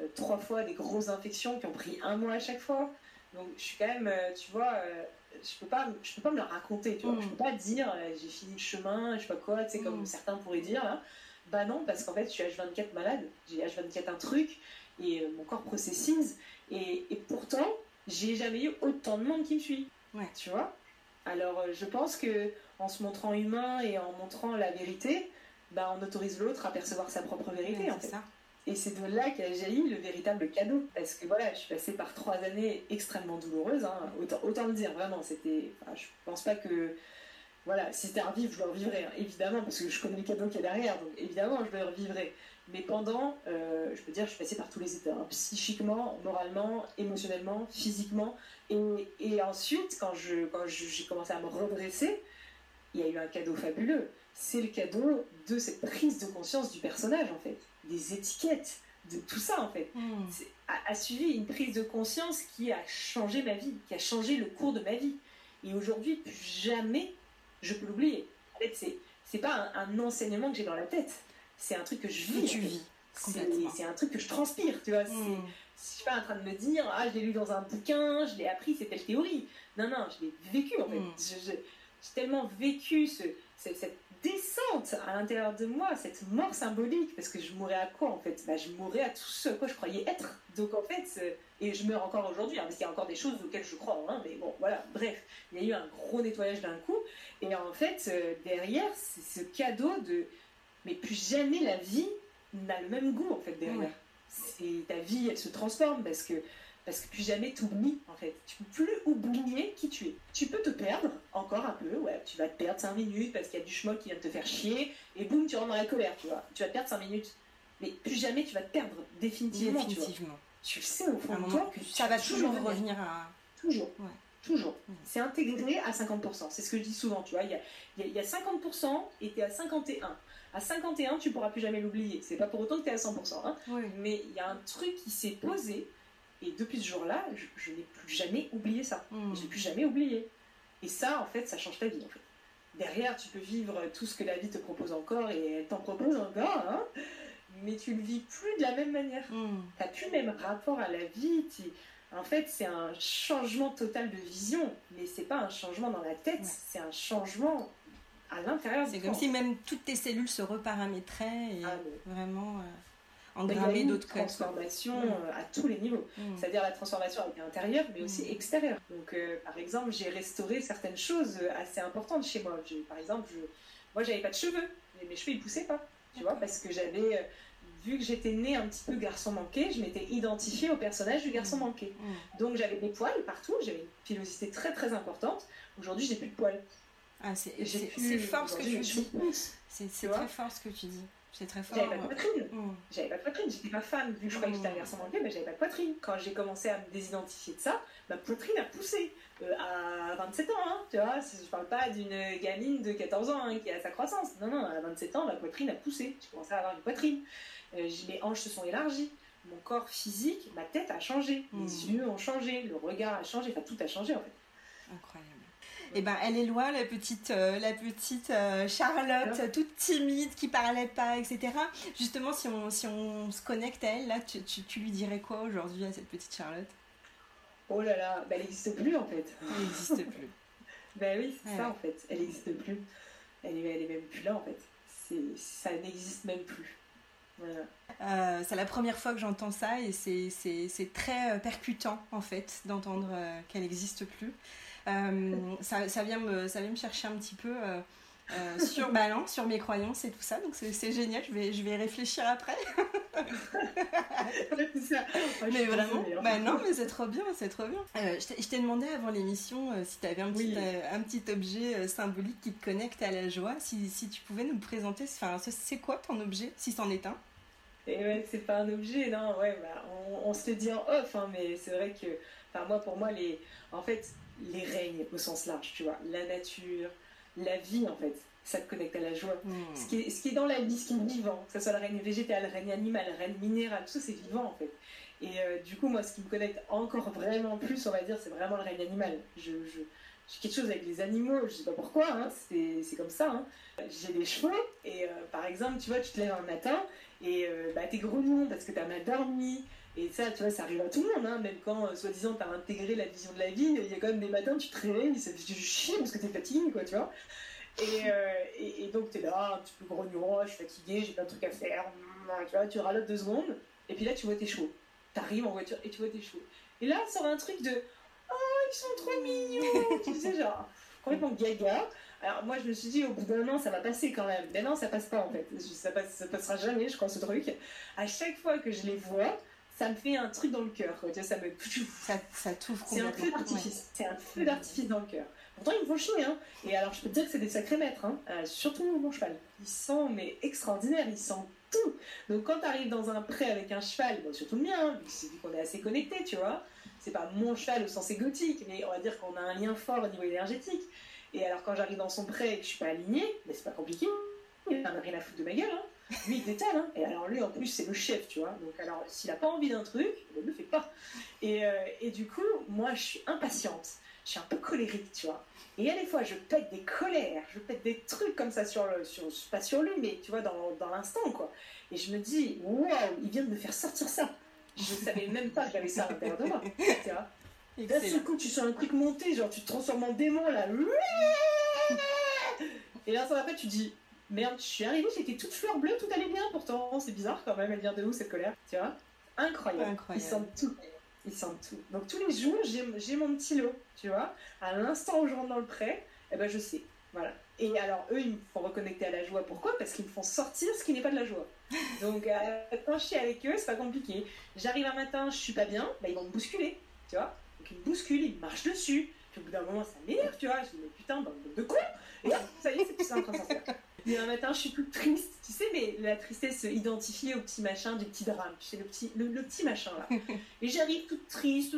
Euh, trois fois des grosses infections qui ont pris un mois à chaque fois. Donc, je suis quand même, euh, tu vois, euh, je peux pas, je peux pas me le raconter, tu vois. Mm. Je peux pas dire, j'ai fini le chemin, je sais pas quoi, tu sais, comme Mm. certains pourraient dire, là. Bah non, parce qu'en fait, je suis H24 malade, j'ai H24 un truc, et mon corps processings, et, et pourtant, j'ai jamais eu autant de monde qui me suit. Ouais. Tu vois? Alors, euh, je pense que en se montrant humain et en montrant la vérité, bah, on autorise l'autre à percevoir sa propre vérité, en fait. ça. Et c'est de là qu'a jailli le véritable cadeau. Parce que voilà, je suis passée par trois années extrêmement douloureuses, hein. autant, autant le dire, vraiment. C'était, enfin, je pense pas que. Voilà, si c'était à revivre, je le revivrais, hein, évidemment, parce que je connais le cadeau qu'il y a derrière, donc évidemment, je le revivrais. Mais pendant, euh, je peux dire, je suis passée par tous les états, hein, psychiquement, moralement, émotionnellement, physiquement. Et, et ensuite, quand je, quand j'ai commencé à me redresser, il y a eu un cadeau fabuleux. C'est le cadeau de cette prise de conscience du personnage, en fait. Des étiquettes, de tout ça, en fait. C'est- a, a suivi une prise de conscience qui a changé ma vie, qui a changé le cours de ma vie. Et aujourd'hui, plus jamais je peux l'oublier. En fait, c'est, c'est pas un, un enseignement que j'ai dans la tête. C'est un truc que je vis. Tu vis C'est, un truc que je transpire, tu vois. Hmm. je suis pas en train de me dire, ah, je l'ai lu dans un bouquin, je l'ai appris, c'est telle théorie. Non, non, je l'ai vécu en fait. Mm. Je- je- J'ai tellement vécu ce- cette descente à l'intérieur de moi, cette mort symbolique, parce que je mourrais à quoi en fait? Bah, Je mourrais à tout ce à quoi je croyais être. Donc en fait, c'est- et je meurs encore aujourd'hui, hein, parce qu'il y a encore des choses auxquelles je crois, hein, mais bon, voilà, bref, il y a eu un gros nettoyage d'un coup. Et en fait, euh, derrière, c'est ce cadeau de. Mais plus jamais la vie n'a le même goût en fait derrière Ouais. c'est ta vie elle se transforme parce que parce que plus jamais t'oublies en fait. Tu peux plus oublier qui tu es. Tu peux te perdre encore un peu ouais. Tu vas te perdre 5 minutes parce qu'il y a du schmock qui vient te faire chier et boum tu rentres dans la colère tu vois. Tu vas te perdre 5 minutes. Mais plus jamais tu vas te perdre définitivement tu vois. Tu le sais au fond de toi que tu ça va toujours revenir à. toujours. Ouais. toujours. C'est intégré à 50% c'est ce que je dis souvent tu vois. Il y a, il y a- il y a 50% et t'es à 51 à 51 tu pourras plus jamais l'oublier. C'est pas pour autant que t'es à 100% hein. Oui. Mais il y a un truc qui s'est posé, et depuis ce jour-là, je, je n'ai plus jamais oublié ça. Hmm. Je n'ai plus jamais oublié. Et ça, en fait, ça change ta vie. En fait. Derrière, tu peux vivre tout ce que la vie te propose encore, et elle t'en propose encore, hein. mais tu le vis plus de la même manière. Mm. T'as plus le même rapport à la vie. tu- En fait, c'est un changement total de vision, mais c'est pas un changement dans la tête, Ouais. c'est un changement à l'intérieur C'est comme si même toutes tes cellules se reparamétraient et Ah, mais- vraiment euh, engrammer d'autres codes. quoi. transformation Mm. euh, à tous les niveaux. Mm. C'est-à-dire la transformation à l'intérieur, mais aussi Mm. extérieure. Donc, euh, par exemple, j'ai restauré certaines choses euh, assez importantes chez moi. Je- par exemple, je... moi, j'avais pas de cheveux. Et mes cheveux, ils poussaient pas. Tu vois, parce que j'avais, euh, vu que j'étais née un petit peu garçon manqué, je m'étais identifiée au personnage du garçon Mm. manqué. Donc, j'avais des poils partout, j'avais une pilosité très très importante. Aujourd'hui, j'ai plus de poils. Ah, c'est fort ce que tu dis. C'est très fort ce que tu dis. C'est très fort. J'avais pas de poitrine. mm. J'avais pas de poitrine, j'étais pas femme, vu que je croyais que j'étais un garçon manqué, mais j'avais pas de poitrine. Quand j'ai commencé à me désidentifier de ça, ma poitrine a poussé. Euh, à 27 ans, hein, tu vois, je parle pas d'une gamine de 14 ans hein, qui a sa croissance. Non, non, à 27 ans, ma poitrine a poussé. J'ai commencé à avoir une poitrine. Euh, mes hanches se sont élargies. Mon corps physique, ma tête a changé. Mm. Les yeux ont changé, le regard a changé, enfin tout a changé en fait. Incroyable. Et ben, elle est loin, la petite, euh, la petite euh, Charlotte, Ah. toute timide, qui parlait pas, etc. Justement, si on, si on se connecte à elle, là, tu, tu, tu lui dirais quoi aujourd'hui à cette petite Charlotte? Oh là là, bah, elle n'existe plus en fait. Elle n'existe plus. Ben oui, c'est Ouais. ça en fait. Elle n'existe plus. Elle est, elle est même plus là en fait. C'est, ça n'existe même plus. Voilà. Euh, c'est la première fois que j'entends ça et c'est- c'est c'est très percutant en fait d'entendre euh, qu'elle n'existe plus. Euh, ça, ça, vient me, ça vient me chercher un petit peu euh, euh, sur, non, sur mes croyances et tout ça, donc c'est génial, je vais, je vais réfléchir après. Mais vraiment, hein. bah non, mais c'est trop bien, c'est trop bien. Euh, je t'ai- demandé avant l'émission euh, si tu avais un petit, Oui. un petit objet symbolique qui te connecte à la joie, si, si tu pouvais nous présenter, enfin, c'est- c'est quoi ton objet, si c'en est un? Et ouais, c'est pas un objet, non, ouais, bah, on, on se le dit en off, hein, mais c'est vrai que, enfin, moi, pour moi, les, en fait, les règnes au sens large, tu vois, la nature, la vie, en fait, ça te connecte à la joie. Ce qui, est, ce qui est dans la vie, ce qui est vivant, que ce soit le règne végétal, le règne animal, le règne minéral, tout ça c'est vivant en fait. Et euh, du coup, moi, ce qui me connecte encore vraiment plus, on va dire, c'est vraiment le règne animal. Je, je- j'ai quelque chose avec les animaux, je sais pas pourquoi, hein, c'est, c'est comme ça. hein. J'ai des chevaux, et euh, par exemple, tu vois, tu te lèves un matin, et euh, bah, t'es grognon parce que t'as mal dormi. Et ça, tu vois, ça arrive à tout le monde, hein, même quand, euh, soi-disant, t'as intégré la vision de la vie, il y a quand même des matins, tu te réveilles, ça fait chier parce que t'es fatigué, quoi, tu vois. Et, euh, et, et donc, t'es là, un petit peu grognon, je suis fatigué, j'ai plein de trucs à faire, mm, tu vois, tu ralotes deux secondes, et puis là, tu vois tes chevaux. T'arrives en voiture et tu vois tes chevaux. Et là, sort un truc de Oh, ils sont trop mignons Tu sais, genre, complètement gaga. Alors, moi, je me suis dit, au bout d'un an, ça va passer quand même. Mais non, ça passe pas en fait. Ça, passe, ça passera jamais, je crois, ce truc. À chaque fois que je les vois, ça me fait un truc dans le cœur. ça me. Ça, ça t'ouvre C'est un feu d'artifice. C'est un feu d'artifice dans le cœur. Pourtant, ils me font chier. Hein. Et alors, je peux te dire que c'est des sacrés maîtres. Hein. Euh, surtout mon cheval. Ils sont mais extraordinaires. Ils sentent tout. Donc, quand tu arrives dans un pré avec un cheval, bon, surtout le mien, hein, vu qu'on est assez connectés, tu vois. C'est pas mon cheval au sens égotique, mais on va dire qu'on a un lien fort au niveau énergétique. Et alors, quand j'arrive dans son pré et que je suis pas alignée, mais c'est pas compliqué. Il en a rien à foutre de ma gueule. Hein. Lui, il détale. Hein. Et alors, lui, en plus, c'est le chef, tu vois. Donc, alors, s'il a pas envie d'un truc, il ne le fait pas. Et, euh, et du coup, moi, je suis impatiente. Je suis un peu colérique, tu vois. Et il y a des fois, je pète des colères, je pète des trucs comme ça sur le, sur, pas sur lui, mais tu vois, dans, dans l'instant, quoi. Et je me dis, waouh, il vient de me faire sortir ça. Je savais même pas que j'avais ça à l'intérieur de moi, tu vois. D'un seul coup, tu sens un truc monter, genre tu te transformes en démon là. Et là, ça après, tu dis Merde, je suis arrivée, j'étais toute fleur bleue, tout allait bien pourtant. C'est bizarre quand même, elle vient de où cette colère Tu vois? Incroyable. Incroyable. Ils sentent tout. Ils sentent tout. Donc tous les jours, j'ai mon petit lot, tu vois? À l'instant où je rentre dans le pré, eh ben, je sais. Voilà. Et alors, eux, ils me font reconnecter à la joie. Pourquoi? Parce qu'ils me font sortir ce qui n'est pas de la joie. Donc, euh, quand je suis avec eux, c'est pas compliqué. J'arrive un matin, je suis pas bien, bah, ils vont me bousculer, tu vois? Donc, ils me bousculent, ils me marchent dessus. Puis au bout d'un moment, ça m'énerve, tu vois. Je dis, mais putain, bande de cons Et ça y est, c'est tout ça en train de sortir. Et un matin, je suis toute triste, tu sais, mais la tristesse identifiée au petit machin du petit drame, tu sais, le petit, le, le petit machin là. Et j'arrive toute triste,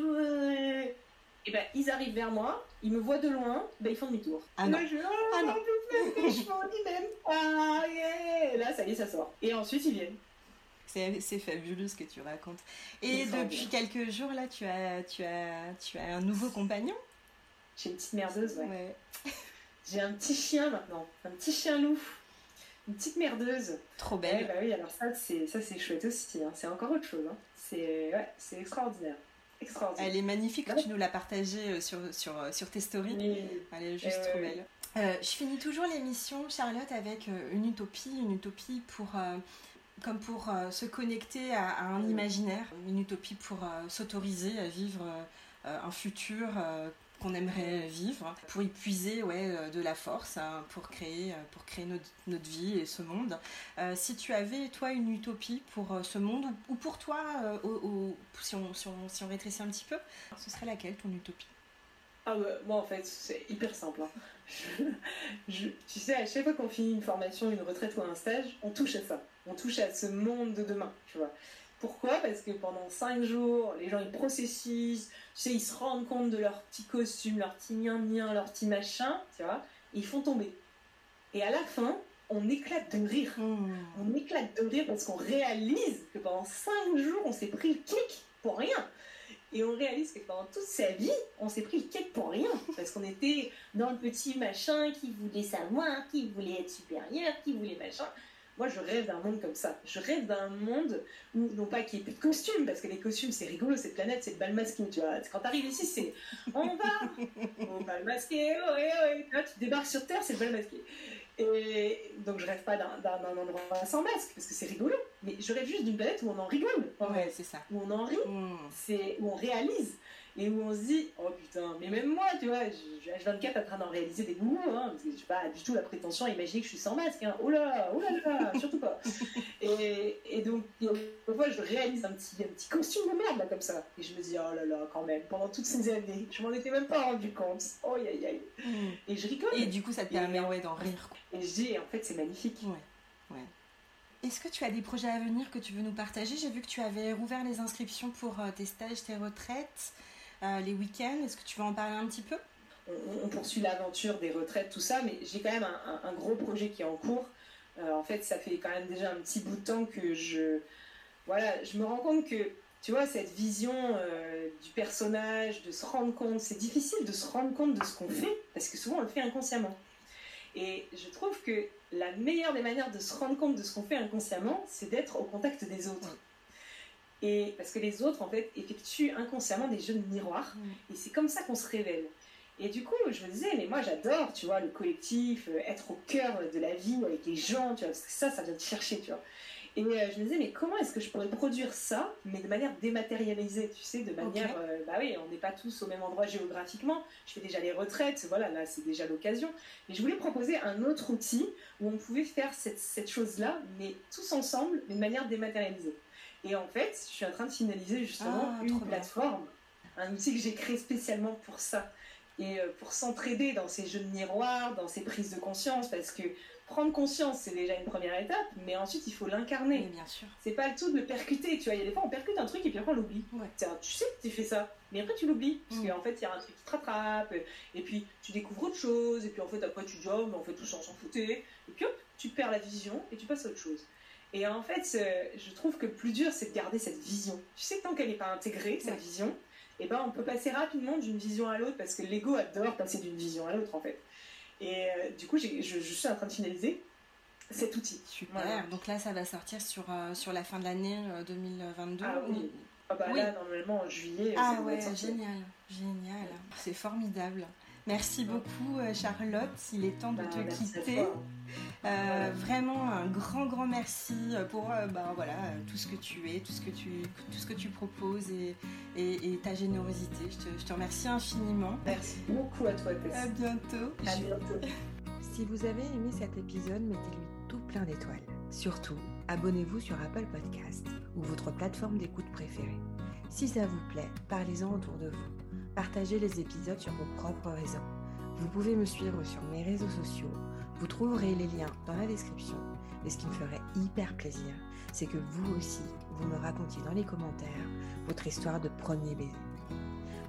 et ben ils arrivent vers moi, ils me voient de loin, ben ils font demi-tour. Ah non. là, je, oh, Ah non. je m'en dis même pas, yeah. Là, ça y est, ça sort. Et ensuite, ils viennent. C'est fabuleux ce que tu racontes. Et depuis quelques jours, là, tu as, tu as, tu as un nouveau compagnon? J'ai une petite merdeuse, ouais. Ouais. J'ai un petit chien maintenant, un petit chien loup. une petite merdeuse. Trop belle. bah oui, alors ça, c'est ça c'est chouette aussi. Hein. C'est encore autre chose. Hein. C'est ouais, c'est extraordinaire. Extraordinaire. Elle est magnifique, tu nous l'as partagée sur, sur, sur tes stories. Elle est juste trop belle. Euh, je finis toujours l'émission, Charlotte, avec une utopie, une utopie pour, comme pour se connecter à, à, un imaginaire, une utopie pour s'autoriser à vivre un futur qu'on aimerait vivre pour y puiser ouais, euh, de la force hein, pour créer, euh, pour créer notre, notre, vie et ce monde. Euh, si tu avais, toi, une utopie pour ce monde ou, pour toi, si, on, si, on, rétrécit un petit peu, ce serait laquelle ton utopie? Ah bah, moi en fait c'est hyper simple. Hein. Tu sais, à chaque fois qu'on finit une formation, une retraite ou un stage, on touche à ça. On touche à ce monde de demain, tu vois. Pourquoi? Parce que pendant 5 jours, les gens ils processisent, tu sais, ils se rendent compte de leur petit costume, leur petit mien leur petit machin, tu vois, et ils font tomber. Et à la fin, on éclate de rire. Hmm. On éclate de rire parce qu'on réalise que pendant 5 jours, on s'est pris le kick pour rien. Et on réalise que pendant toute sa vie, on s'est pris le kick pour rien. Parce qu'on était dans le petit machin qui voulait savoir, qui voulait être supérieur, qui voulait machin. Moi, je rêve d'un monde comme ça. Je rêve d'un monde où, non pas qu'il n'y ait plus de costumes, parce que les costumes, c'est rigolo, cette planète, c'est le bal masqué, tu vois. Quand t'arrives ici, c'est on va, on va le masquer, ouais, ouais. Là, tu débarques sur Terre, c'est le bal masqué. Et donc, je rêve pas d'un endroit sans masque, parce que c'est rigolo. Mais je rêve juste d'une planète où on en rigole. Ouais, c'est ça. Où on en rit, mmh. c'est où on réalise et où on se dit oh putain mais même moi tu vois je, suis H24 en train d'en réaliser des nouveaux hein, parce que j'ai pas du tout la prétention à imaginer que je suis sans masque hein. oh là oh là là surtout pas. Et, et donc fois je réalise un petit, un petit costume de merde là comme ça. Et je me dis oh là là quand même pendant toutes ces années je m'en étais même pas rendu compte. Oh aïe aïe. Mm. et je rigole. Et du coup ça te permet ouais, d'en rire et je dis en fait c'est magnifique. Ouais ouais. Est-ce que tu as des projets à venir que tu veux nous partager? J'ai vu que tu avais rouvert les inscriptions pour euh, tes stages, tes retraites. Euh, les week-ends. Est-ce que tu veux en parler un petit peu? On, poursuit l'aventure des retraites, tout ça, mais j'ai quand même un, gros projet qui est en cours. Euh, en fait, ça fait quand même déjà un petit bout de temps que je, voilà, je me rends compte que, tu vois, cette vision euh, du personnage, de se rendre compte, c'est difficile de se rendre compte de ce qu'on fait, parce que souvent on le fait inconsciemment. Et je trouve que la meilleure des manières de se rendre compte de ce qu'on fait inconsciemment, c'est d'être au contact des autres. Et parce que les autres, en fait, effectuent inconsciemment des jeux de miroir. Mm. Et c'est comme ça qu'on se révèle. Et du coup, je me disais, mais moi j'adore, tu vois, le collectif, euh, être au cœur de la vie avec les gens, tu vois, parce que ça, ça vient de chercher, tu vois. Et euh, je me disais, mais comment est-ce que je pourrais produire ça, mais de manière dématérialisée, tu sais, de manière, euh, bah oui, on n'est pas tous au même endroit géographiquement. Je fais déjà les retraites, voilà, là c'est déjà l'occasion. Mais je voulais proposer un autre outil où on pouvait faire cette, cette chose-là, mais tous ensemble, mais de manière dématérialisée. Et en fait, je suis en train de finaliser justement ah, une plateforme, un outil que j'ai créé spécialement pour ça. Et euh, pour s'entraider dans ces jeux de miroir, dans ces prises de conscience, parce que prendre conscience, c'est déjà une première étape, mais ensuite il faut l'incarner. bien sûr. C'est pas le tout de le percuter, tu vois. Il y a des fois on percute un truc et puis après on l'oublie. Tu sais que tu fais ça, mais après tu l'oublies, parce qu'en fait il y a un truc qui te rattrape, et puis tu découvres autre chose, et puis en fait après tu dis oh, mais en fait tout ça on s'en foutait, et puis hop, tu perds la vision et tu passes à autre chose. Et en fait, je trouve que le plus dur, c'est de garder cette vision. Tu sais que tant qu'elle n'est pas intégrée, cette vision, et eh ben, on peut passer rapidement d'une vision à l'autre parce que l'ego adore passer d'une vision à l'autre, en fait. Et euh, du coup, je, suis en train de finaliser cet outil. Super. Donc là, ça va sortir sur, euh, sur la fin de l'année 2022. Euh, ah oui. Ah bah là, normalement, en juillet. Ah ouais, génial. Génial. C'est formidable. Merci beaucoup euh, Charlotte, il est temps de bah, te quitter. Euh, vraiment un grand grand merci pour euh, bah, voilà, tout ce que tu es, tout ce que tu, tout ce que tu proposes et, et, ta générosité. Je te, je te, remercie infiniment. Merci beaucoup à toi Tess. À bientôt. À bientôt. Si vous avez aimé cet épisode, mettez-lui tout plein d'étoiles. Surtout, abonnez-vous sur Apple Podcast ou votre plateforme d'écoute préférée. Si ça vous plaît, parlez-en autour de vous partagez les épisodes sur vos propres réseaux. Vous pouvez me suivre sur mes réseaux sociaux. Vous trouverez les liens dans la description. Et ce qui me ferait hyper plaisir, c'est que vous aussi, vous me racontiez dans les commentaires votre histoire de premier baiser.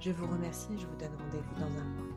Je vous remercie et je vous donne rendez-vous dans un mois.